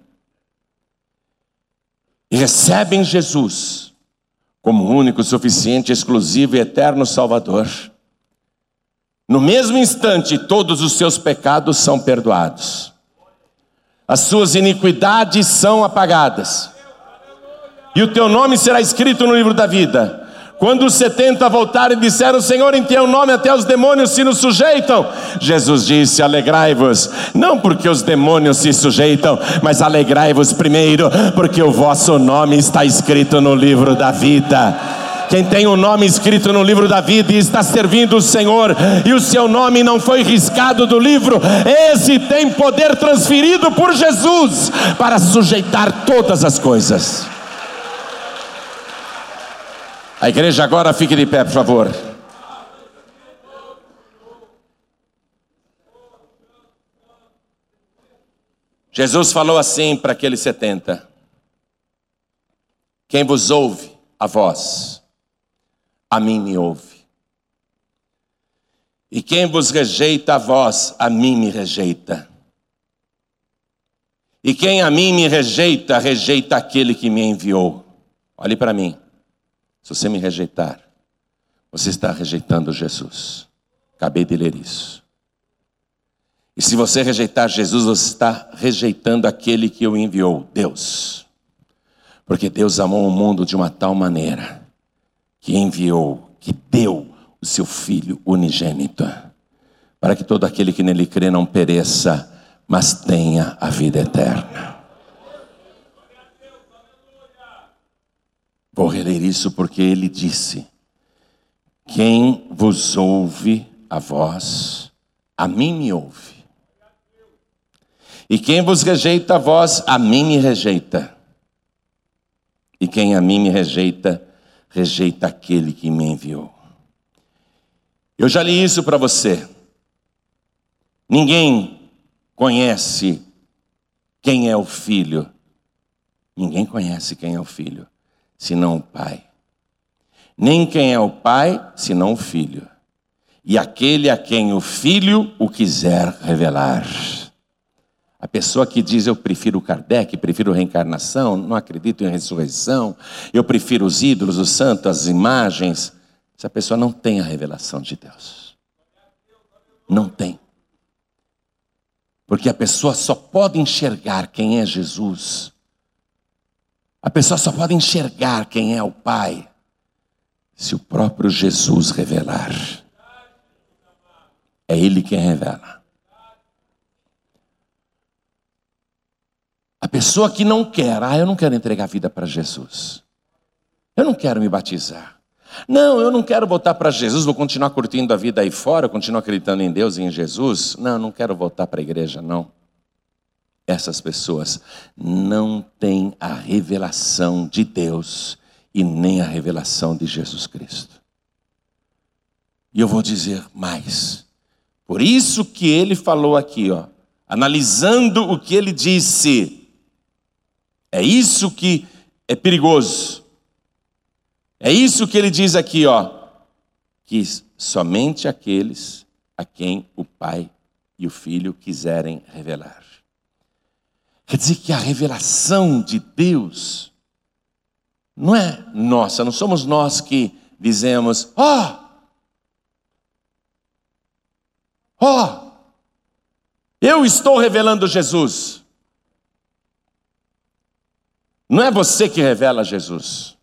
e recebem Jesus como único, suficiente, exclusivo e eterno Salvador, no mesmo instante todos os seus pecados são perdoados, as suas iniquidades são apagadas, e o teu nome será escrito no livro da vida. Quando os setenta voltaram e disseram, Senhor, em teu nome até os demônios se nos sujeitam. Jesus disse: Alegrai-vos, não porque os demônios se sujeitam, mas alegrai-vos primeiro, porque o vosso nome está escrito no livro da vida. Quem tem o um nome escrito no livro da vida e está servindo o Senhor, e o seu nome não foi riscado do livro, esse tem poder transferido por Jesus para sujeitar todas as coisas. A igreja agora fique de pé, por favor. Jesus falou assim para aqueles setenta: Quem vos ouve, a vós, a mim me ouve. E quem vos rejeita a vós, a mim me rejeita. E quem a mim me rejeita, rejeita aquele que me enviou. Olhe para mim. Se você me rejeitar, você está rejeitando Jesus. Acabei de ler isso. E se você rejeitar Jesus, você está rejeitando aquele que o enviou, Deus. Porque Deus amou o mundo de uma tal maneira que enviou, que deu o seu Filho unigênito, para que todo aquele que nele crê não pereça, mas tenha a vida eterna. Vou reler isso porque ele disse: Quem vos ouve a vós, a mim me ouve. E quem vos rejeita a vós, a mim me rejeita. E quem a mim me rejeita, rejeita aquele que me enviou. Eu já li isso para você. Ninguém conhece quem é o filho. Ninguém conhece quem é o filho, senão o pai. Nem quem é o pai, senão o filho. E aquele a quem o filho o quiser revelar. A pessoa que diz eu prefiro Kardec, prefiro reencarnação, não acredito em ressurreição, eu prefiro os ídolos, os santos, as imagens, essa pessoa não tem a revelação de Deus. Não tem. Porque a pessoa só pode enxergar quem é Jesus. A pessoa só pode enxergar quem é o Pai se o próprio Jesus revelar. É Ele quem revela. A pessoa que não quer, ah, eu não quero entregar a vida para Jesus. Eu não quero me batizar. Não, eu não quero voltar para Jesus, vou continuar curtindo a vida aí fora, continuar acreditando em Deus e em Jesus. Não, não quero voltar para a igreja, não. Essas pessoas não têm a revelação de Deus e nem a revelação de Jesus Cristo. E eu vou dizer mais. Por isso que ele falou aqui, ó, analisando o que ele disse, é isso que é perigoso. É isso que ele diz aqui, ó, que somente aqueles a quem o Pai e o Filho quiserem revelar. Quer dizer que a revelação de Deus não é nossa, não somos nós que dizemos, ó, oh, ó, oh, eu estou revelando Jesus. Não é você que revela Jesus.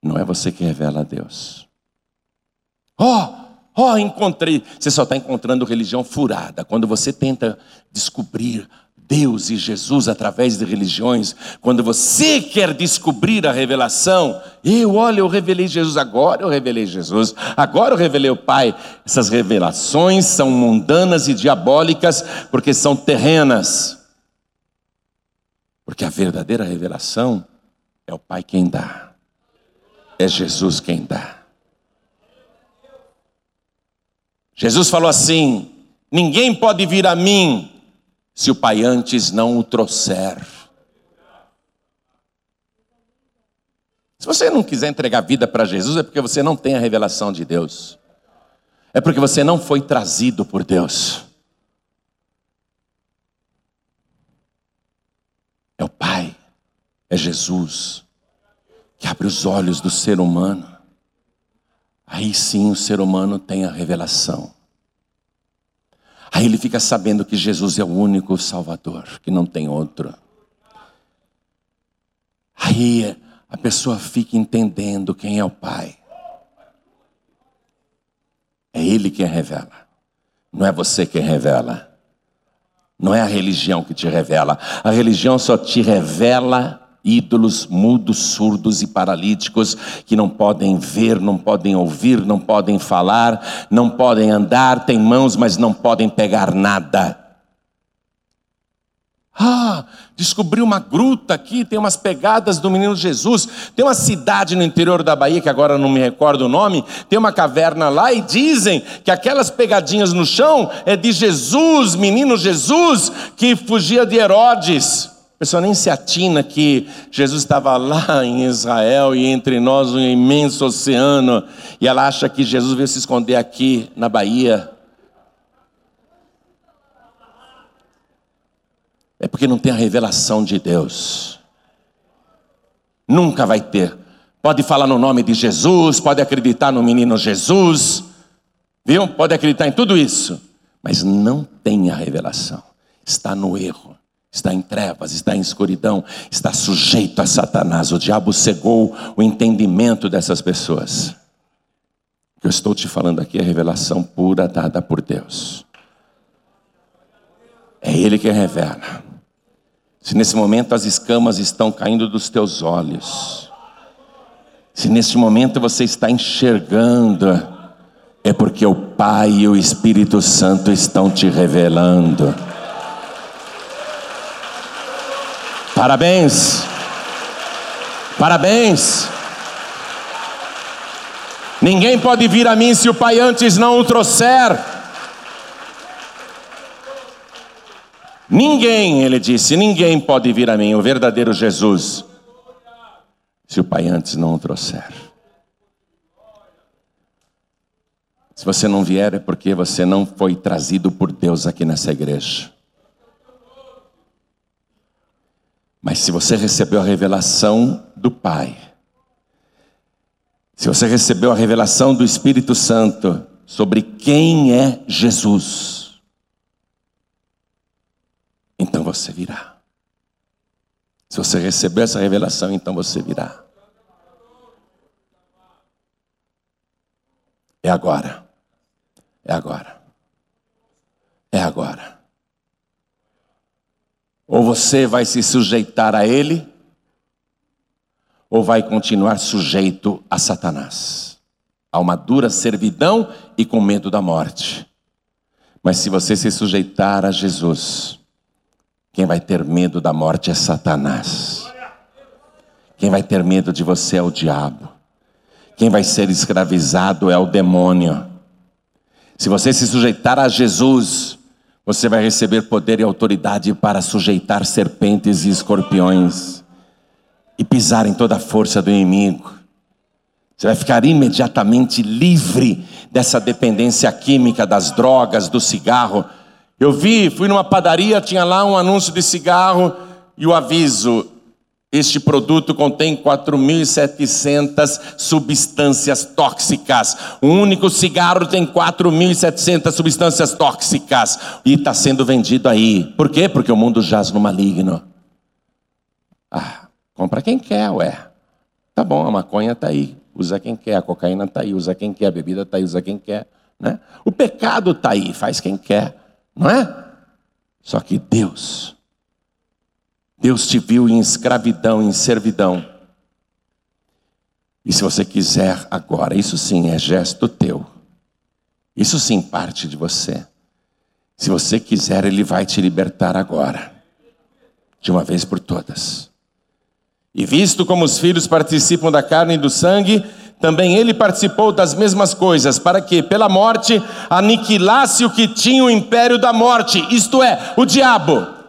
Não é você que revela a Deus. Ó, oh, oh, encontrei. Você só está encontrando religião furada. Quando você tenta descobrir Deus e Jesus através de religiões, quando você quer descobrir a revelação, eu, olha, eu revelei Jesus agora, eu revelei Jesus, agora eu revelei o Pai. Essas revelações são mundanas e diabólicas porque são terrenas. Porque a verdadeira revelação é o Pai quem dá, é Jesus quem dá. Jesus falou assim: ninguém pode vir a mim se o Pai antes não o trouxer. Se você não quiser entregar vida para Jesus, é porque você não tem a revelação de Deus. É porque você não foi trazido por Deus. É o Pai, é Jesus, que abre os olhos do ser humano. Aí sim o ser humano tem a revelação. Aí ele fica sabendo que Jesus é o único Salvador, que não tem outro. Aí a pessoa fica entendendo quem é o Pai. É Ele quem revela, não é você quem revela. Não é a religião que te revela. A religião só te revela ídolos mudos, surdos e paralíticos que não podem ver, não podem ouvir, não podem falar, não podem andar, têm mãos, mas não podem pegar nada. Ah, descobri uma gruta aqui, tem umas pegadas do menino Jesus. Tem uma cidade no interior da Bahia, que agora não me recordo o nome, tem uma caverna lá e dizem que aquelas pegadinhas no chão é de Jesus, menino Jesus, que fugia de Herodes. Pessoa nem se atina que Jesus estava lá em Israel e entre nós um imenso oceano, e ela acha que Jesus veio se esconder aqui na Bahia. É porque não tem a revelação de Deus. Nunca vai ter. pode falar no nome de Jesus, pode acreditar no menino Jesus, viu? Pode acreditar em tudo isso, mas não tem a revelação, está no erro, está em trevas, está em escuridão, está sujeito a Satanás. O diabo cegou o entendimento dessas pessoas. O que eu estou te falando aqui é revelação pura dada por Deus. É Ele que revela. Se nesse momento as escamas estão caindo dos teus olhos, se neste momento você está enxergando, é porque o Pai e o Espírito Santo estão te revelando. Parabéns! Parabéns! Ninguém pode vir a mim se o Pai antes não o trouxer. Ninguém, ele disse, ninguém pode vir a mim, o verdadeiro Jesus, se o Pai antes não o trouxer. Se você não vier, é porque você não foi trazido por Deus aqui nessa igreja. Mas se você recebeu a revelação do Pai, se você recebeu a revelação do Espírito Santo sobre quem é Jesus, então você virá. Se você receber essa revelação, então você virá. É agora. É agora. É agora. Ou você vai se sujeitar a Ele, ou vai continuar sujeito a Satanás, a uma dura servidão e com medo da morte. Mas se você se sujeitar a Jesus, quem vai ter medo da morte é Satanás. Quem vai ter medo de você é o diabo. Quem vai ser escravizado é o demônio. Se você se sujeitar a Jesus, você vai receber poder e autoridade para sujeitar serpentes e escorpiões e pisar em toda a força do inimigo. Você vai ficar imediatamente livre dessa dependência química das drogas, do cigarro eu vi, fui numa padaria, tinha lá um anúncio de cigarro e o aviso: este produto contém 4.700 substâncias tóxicas. Um único cigarro tem 4.700 substâncias tóxicas e está sendo vendido aí. Por quê? Porque o mundo jaz no maligno. Ah, compra quem quer, ué. Tá bom, a maconha está aí. Usa quem quer, a cocaína está aí. Usa quem quer, a bebida está aí. Usa quem quer. Né? O pecado está aí, faz quem quer. Não é? Só que Deus, Deus te viu em escravidão, em servidão. E se você quiser agora, isso sim é gesto teu. Isso sim parte de você. Se você quiser, Ele vai te libertar agora, de uma vez por todas. E visto como os filhos participam da carne e do sangue, também ele participou das mesmas coisas, para que, pela morte, aniquilasse o que tinha o império da morte, isto é, o diabo.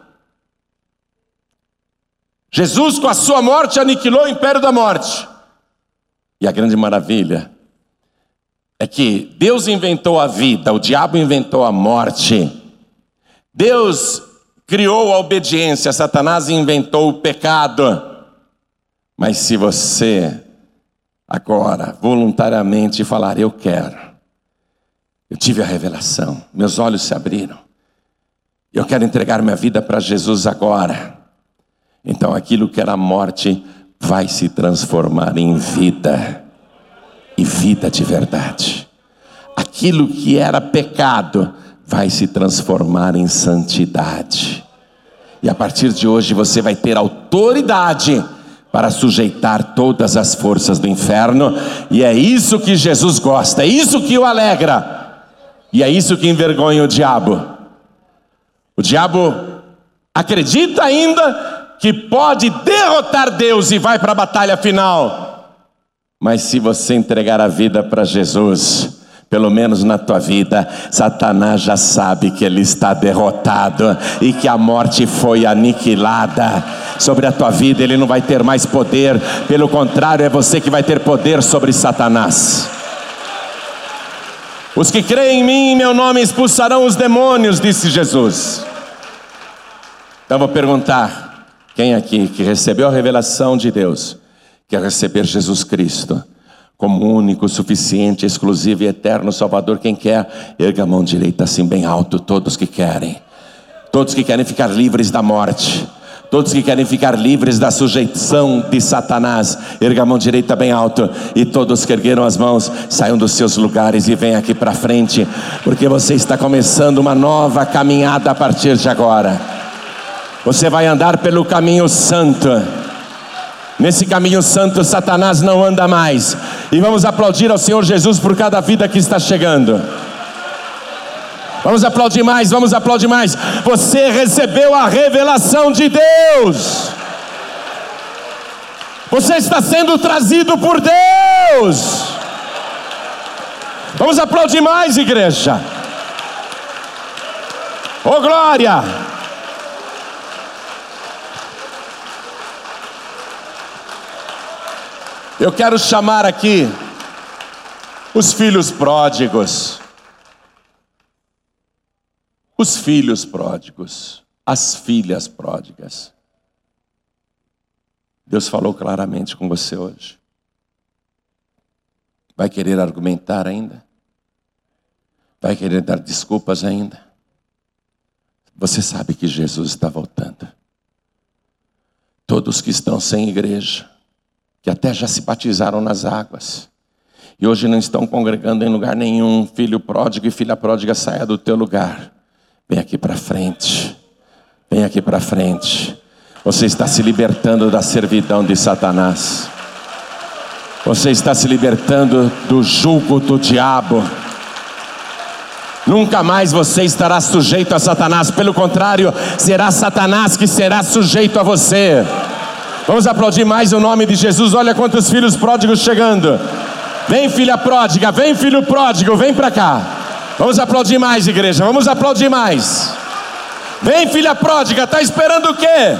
Jesus, com a sua morte, aniquilou o império da morte. E a grande maravilha é que Deus inventou a vida, o diabo inventou a morte. Deus criou a obediência, Satanás inventou o pecado. Mas se você agora, voluntariamente, falar: Eu quero. Eu tive a revelação, meus olhos se abriram. Eu quero entregar minha vida para Jesus agora. Então, aquilo que era morte vai se transformar em vida, e vida de verdade. Aquilo que era pecado vai se transformar em santidade. E a partir de hoje você vai ter autoridade para sujeitar todas as forças do inferno, e é isso que Jesus gosta, é isso que o alegra, e é isso que envergonha o diabo. O diabo acredita ainda que pode derrotar Deus e vai para a batalha final, mas se você entregar a vida para Jesus, pelo menos na tua vida, Satanás já sabe que ele está derrotado e que a morte foi aniquilada. Sobre a tua vida, ele não vai ter mais poder, pelo contrário, é você que vai ter poder sobre Satanás. Os que creem em mim, em meu nome, expulsarão os demônios, disse Jesus. Então vou perguntar: quem aqui que recebeu a revelação de Deus, quer receber Jesus Cristo como único, suficiente, exclusivo e eterno Salvador, quem quer, erga a mão direita assim bem alto, todos que querem, todos que querem ficar livres da morte. Todos que querem ficar livres da sujeição de Satanás, erga a mão direita bem alto. E todos que ergueram as mãos, saiam dos seus lugares e venham aqui para frente, porque você está começando uma nova caminhada a partir de agora. Você vai andar pelo caminho santo. Nesse caminho santo, Satanás não anda mais. E vamos aplaudir ao Senhor Jesus por cada vida que está chegando. Vamos aplaudir mais, vamos aplaudir mais. Você recebeu a revelação de Deus. Você está sendo trazido por Deus. Vamos aplaudir mais, igreja. Oh glória! Eu quero chamar aqui os filhos pródigos os filhos pródigos, as filhas pródigas. Deus falou claramente com você hoje. Vai querer argumentar ainda? Vai querer dar desculpas ainda? Você sabe que Jesus está voltando. Todos que estão sem igreja, que até já se batizaram nas águas, e hoje não estão congregando em lugar nenhum, filho pródigo e filha pródiga, saia do teu lugar Vem aqui para frente. Vem aqui para frente. Você está se libertando da servidão de Satanás. Você está se libertando do jugo do diabo. Nunca mais você estará sujeito a Satanás, pelo contrário, será Satanás que será sujeito a você. Vamos aplaudir mais o nome de Jesus. Olha quantos filhos pródigos chegando. Vem, filha pródiga, vem, filho pródigo, vem para cá. Vamos aplaudir mais, igreja. Vamos aplaudir mais. Vem, filha pródiga, está esperando o quê?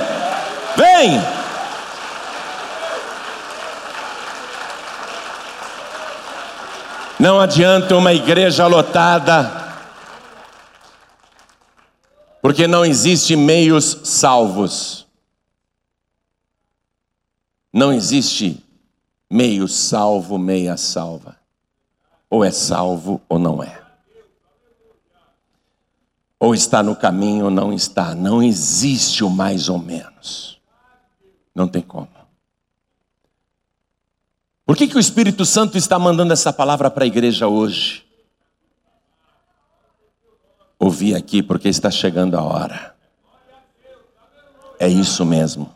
Vem. Não adianta uma igreja lotada, porque não existe meios salvos. Não existe meio salvo, meia salva. Ou é salvo ou não é. Ou está no caminho ou não está. Não existe o mais ou menos. Não tem como. Por que, que o Espírito Santo está mandando essa palavra para a igreja hoje? Ouvi aqui porque está chegando a hora. É isso mesmo.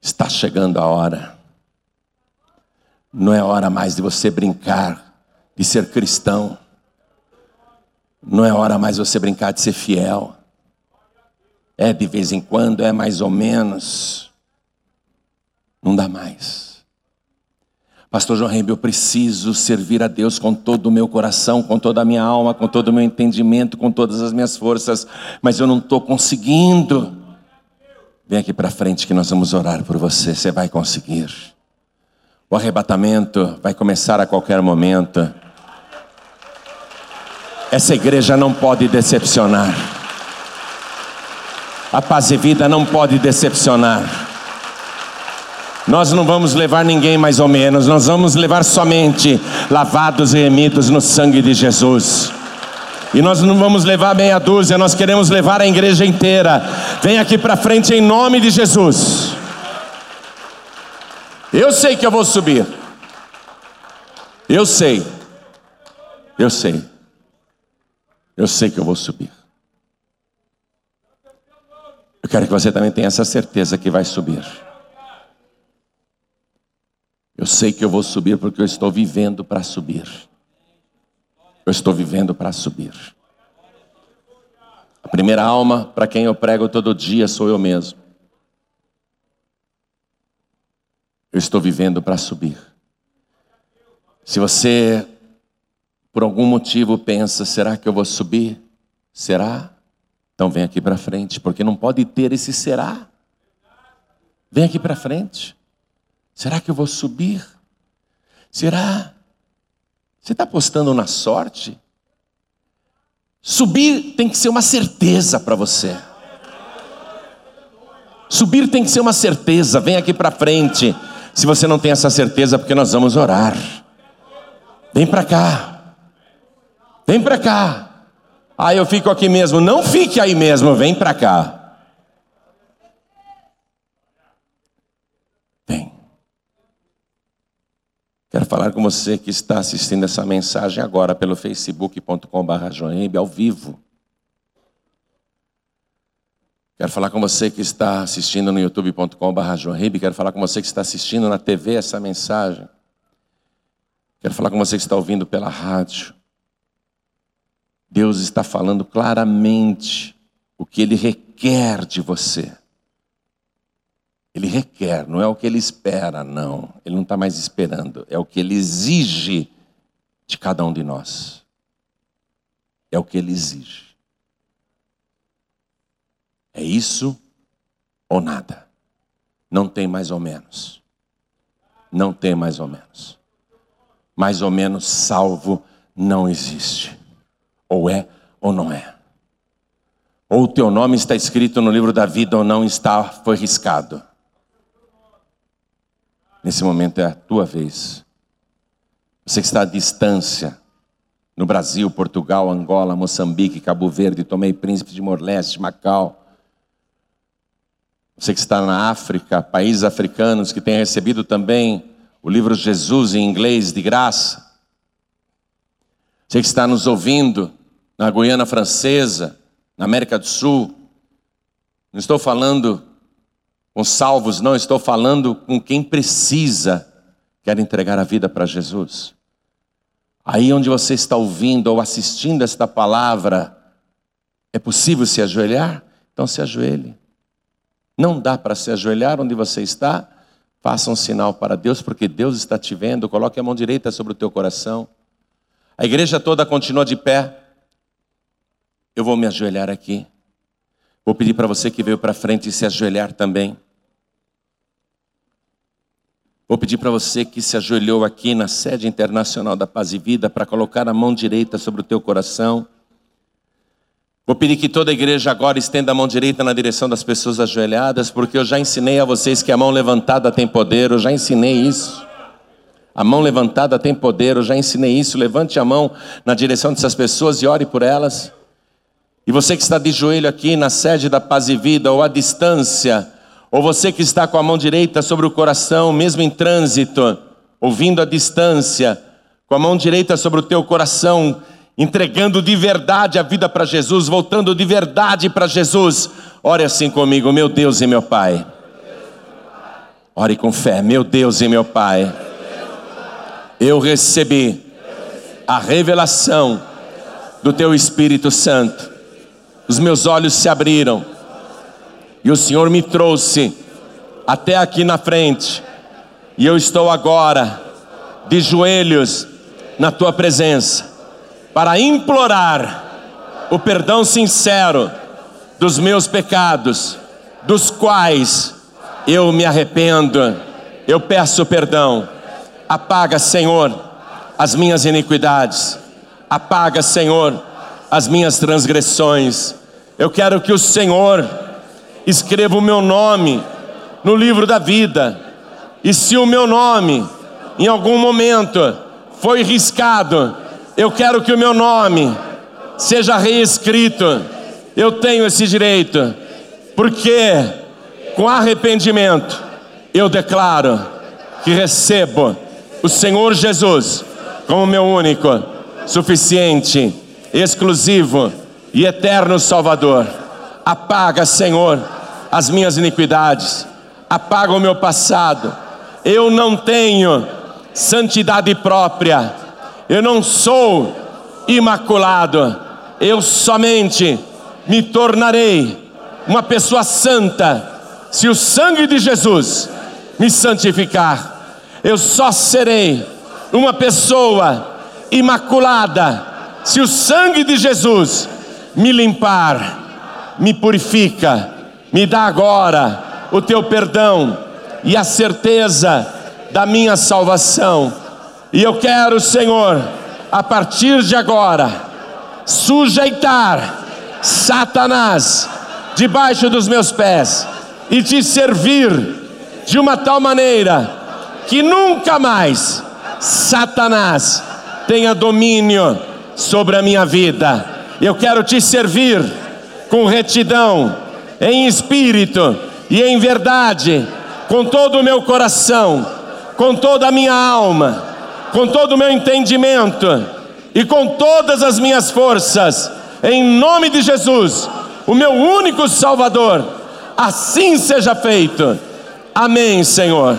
Está chegando a hora. Não é hora mais de você brincar, de ser cristão. Não é hora mais você brincar de ser fiel. É de vez em quando, é mais ou menos. Não dá mais. Pastor João Rembe, eu preciso servir a Deus com todo o meu coração, com toda a minha alma, com todo o meu entendimento, com todas as minhas forças, mas eu não estou conseguindo. Vem aqui para frente que nós vamos orar por você, você vai conseguir. O arrebatamento vai começar a qualquer momento. Essa igreja não pode decepcionar. A paz e vida não pode decepcionar. Nós não vamos levar ninguém mais ou menos, nós vamos levar somente lavados e remidos no sangue de Jesus. E nós não vamos levar meia dúzia, nós queremos levar a igreja inteira. Vem aqui para frente em nome de Jesus. Eu sei que eu vou subir. Eu sei. Eu sei. Eu sei que eu vou subir. Eu quero que você também tenha essa certeza que vai subir. Eu sei que eu vou subir porque eu estou vivendo para subir. Eu estou vivendo para subir. A primeira alma para quem eu prego todo dia sou eu mesmo. Eu estou vivendo para subir. Se você por algum motivo pensa: será que eu vou subir? Será? Então vem aqui para frente, porque não pode ter esse será. Vem aqui para frente. Será que eu vou subir? Será? Você está apostando na sorte? Subir tem que ser uma certeza para você. Subir tem que ser uma certeza. Vem aqui para frente. Se você não tem essa certeza, porque nós vamos orar. Vem para cá. Vem para cá. Ah, eu fico aqui mesmo. Não fique aí mesmo, vem para cá. Vem. Quero falar com você que está assistindo essa mensagem agora pelo facebook.com.br ao vivo. Quero falar com você que está assistindo no youtube.com.br. Quero falar com você que está assistindo na TV essa mensagem. Quero falar com você que está ouvindo pela rádio. Deus está falando claramente o que Ele requer de você. Ele requer, não é o que Ele espera, não. Ele não está mais esperando. É o que Ele exige de cada um de nós. É o que Ele exige. É isso ou nada. Não tem mais ou menos. Não tem mais ou menos. Mais ou menos salvo não existe. Ou é ou não é. Ou o teu nome está escrito no livro da vida ou não está, foi riscado. Nesse momento é a tua vez. Você que está à distância, no Brasil, Portugal, Angola, Moçambique, Cabo Verde, Tomei Príncipe de Morleste, Macau, você que está na África, países africanos que têm recebido também o livro Jesus em inglês de graça. Você que está nos ouvindo na Guiana Francesa, na América do Sul. Não estou falando com salvos, não, estou falando com quem precisa, quer entregar a vida para Jesus. Aí onde você está ouvindo ou assistindo esta palavra, é possível se ajoelhar? Então se ajoelhe. Não dá para se ajoelhar onde você está? Faça um sinal para Deus, porque Deus está te vendo. Coloque a mão direita sobre o teu coração. A igreja toda continua de pé. Eu vou me ajoelhar aqui. Vou pedir para você que veio para frente se ajoelhar também. Vou pedir para você que se ajoelhou aqui na sede internacional da Paz e Vida para colocar a mão direita sobre o teu coração. Vou pedir que toda a igreja agora estenda a mão direita na direção das pessoas ajoelhadas, porque eu já ensinei a vocês que a mão levantada tem poder, eu já ensinei isso. A mão levantada tem poder, eu já ensinei isso. Levante a mão na direção dessas pessoas e ore por elas. E você que está de joelho aqui na sede da Paz e Vida ou à distância, ou você que está com a mão direita sobre o coração, mesmo em trânsito, ouvindo à distância, com a mão direita sobre o teu coração, entregando de verdade a vida para Jesus, voltando de verdade para Jesus. Ore assim comigo, meu Deus e meu Pai. Ore com fé, meu Deus e meu Pai. Eu recebi a revelação do Teu Espírito Santo. Os meus olhos se abriram e o Senhor me trouxe até aqui na frente. E eu estou agora de joelhos na Tua presença para implorar o perdão sincero dos meus pecados, dos quais eu me arrependo. Eu peço perdão. Apaga, Senhor, as minhas iniquidades. Apaga, Senhor, as minhas transgressões. Eu quero que o Senhor escreva o meu nome no livro da vida. E se o meu nome, em algum momento, foi riscado, eu quero que o meu nome seja reescrito. Eu tenho esse direito, porque com arrependimento eu declaro que recebo o Senhor Jesus como meu único, suficiente, exclusivo e eterno Salvador. Apaga, Senhor, as minhas iniquidades, apaga o meu passado. Eu não tenho santidade própria eu não sou imaculado, eu somente me tornarei uma pessoa santa se o sangue de Jesus me santificar. Eu só serei uma pessoa imaculada se o sangue de Jesus me limpar, me purifica, me dá agora o teu perdão e a certeza da minha salvação. E eu quero, Senhor, a partir de agora, sujeitar Satanás debaixo dos meus pés e te servir de uma tal maneira que nunca mais Satanás tenha domínio sobre a minha vida. Eu quero te servir com retidão, em espírito e em verdade, com todo o meu coração, com toda a minha alma, com todo o meu entendimento e com todas as minhas forças, em nome de Jesus, o meu único Salvador. Assim seja feito. Amém, Senhor.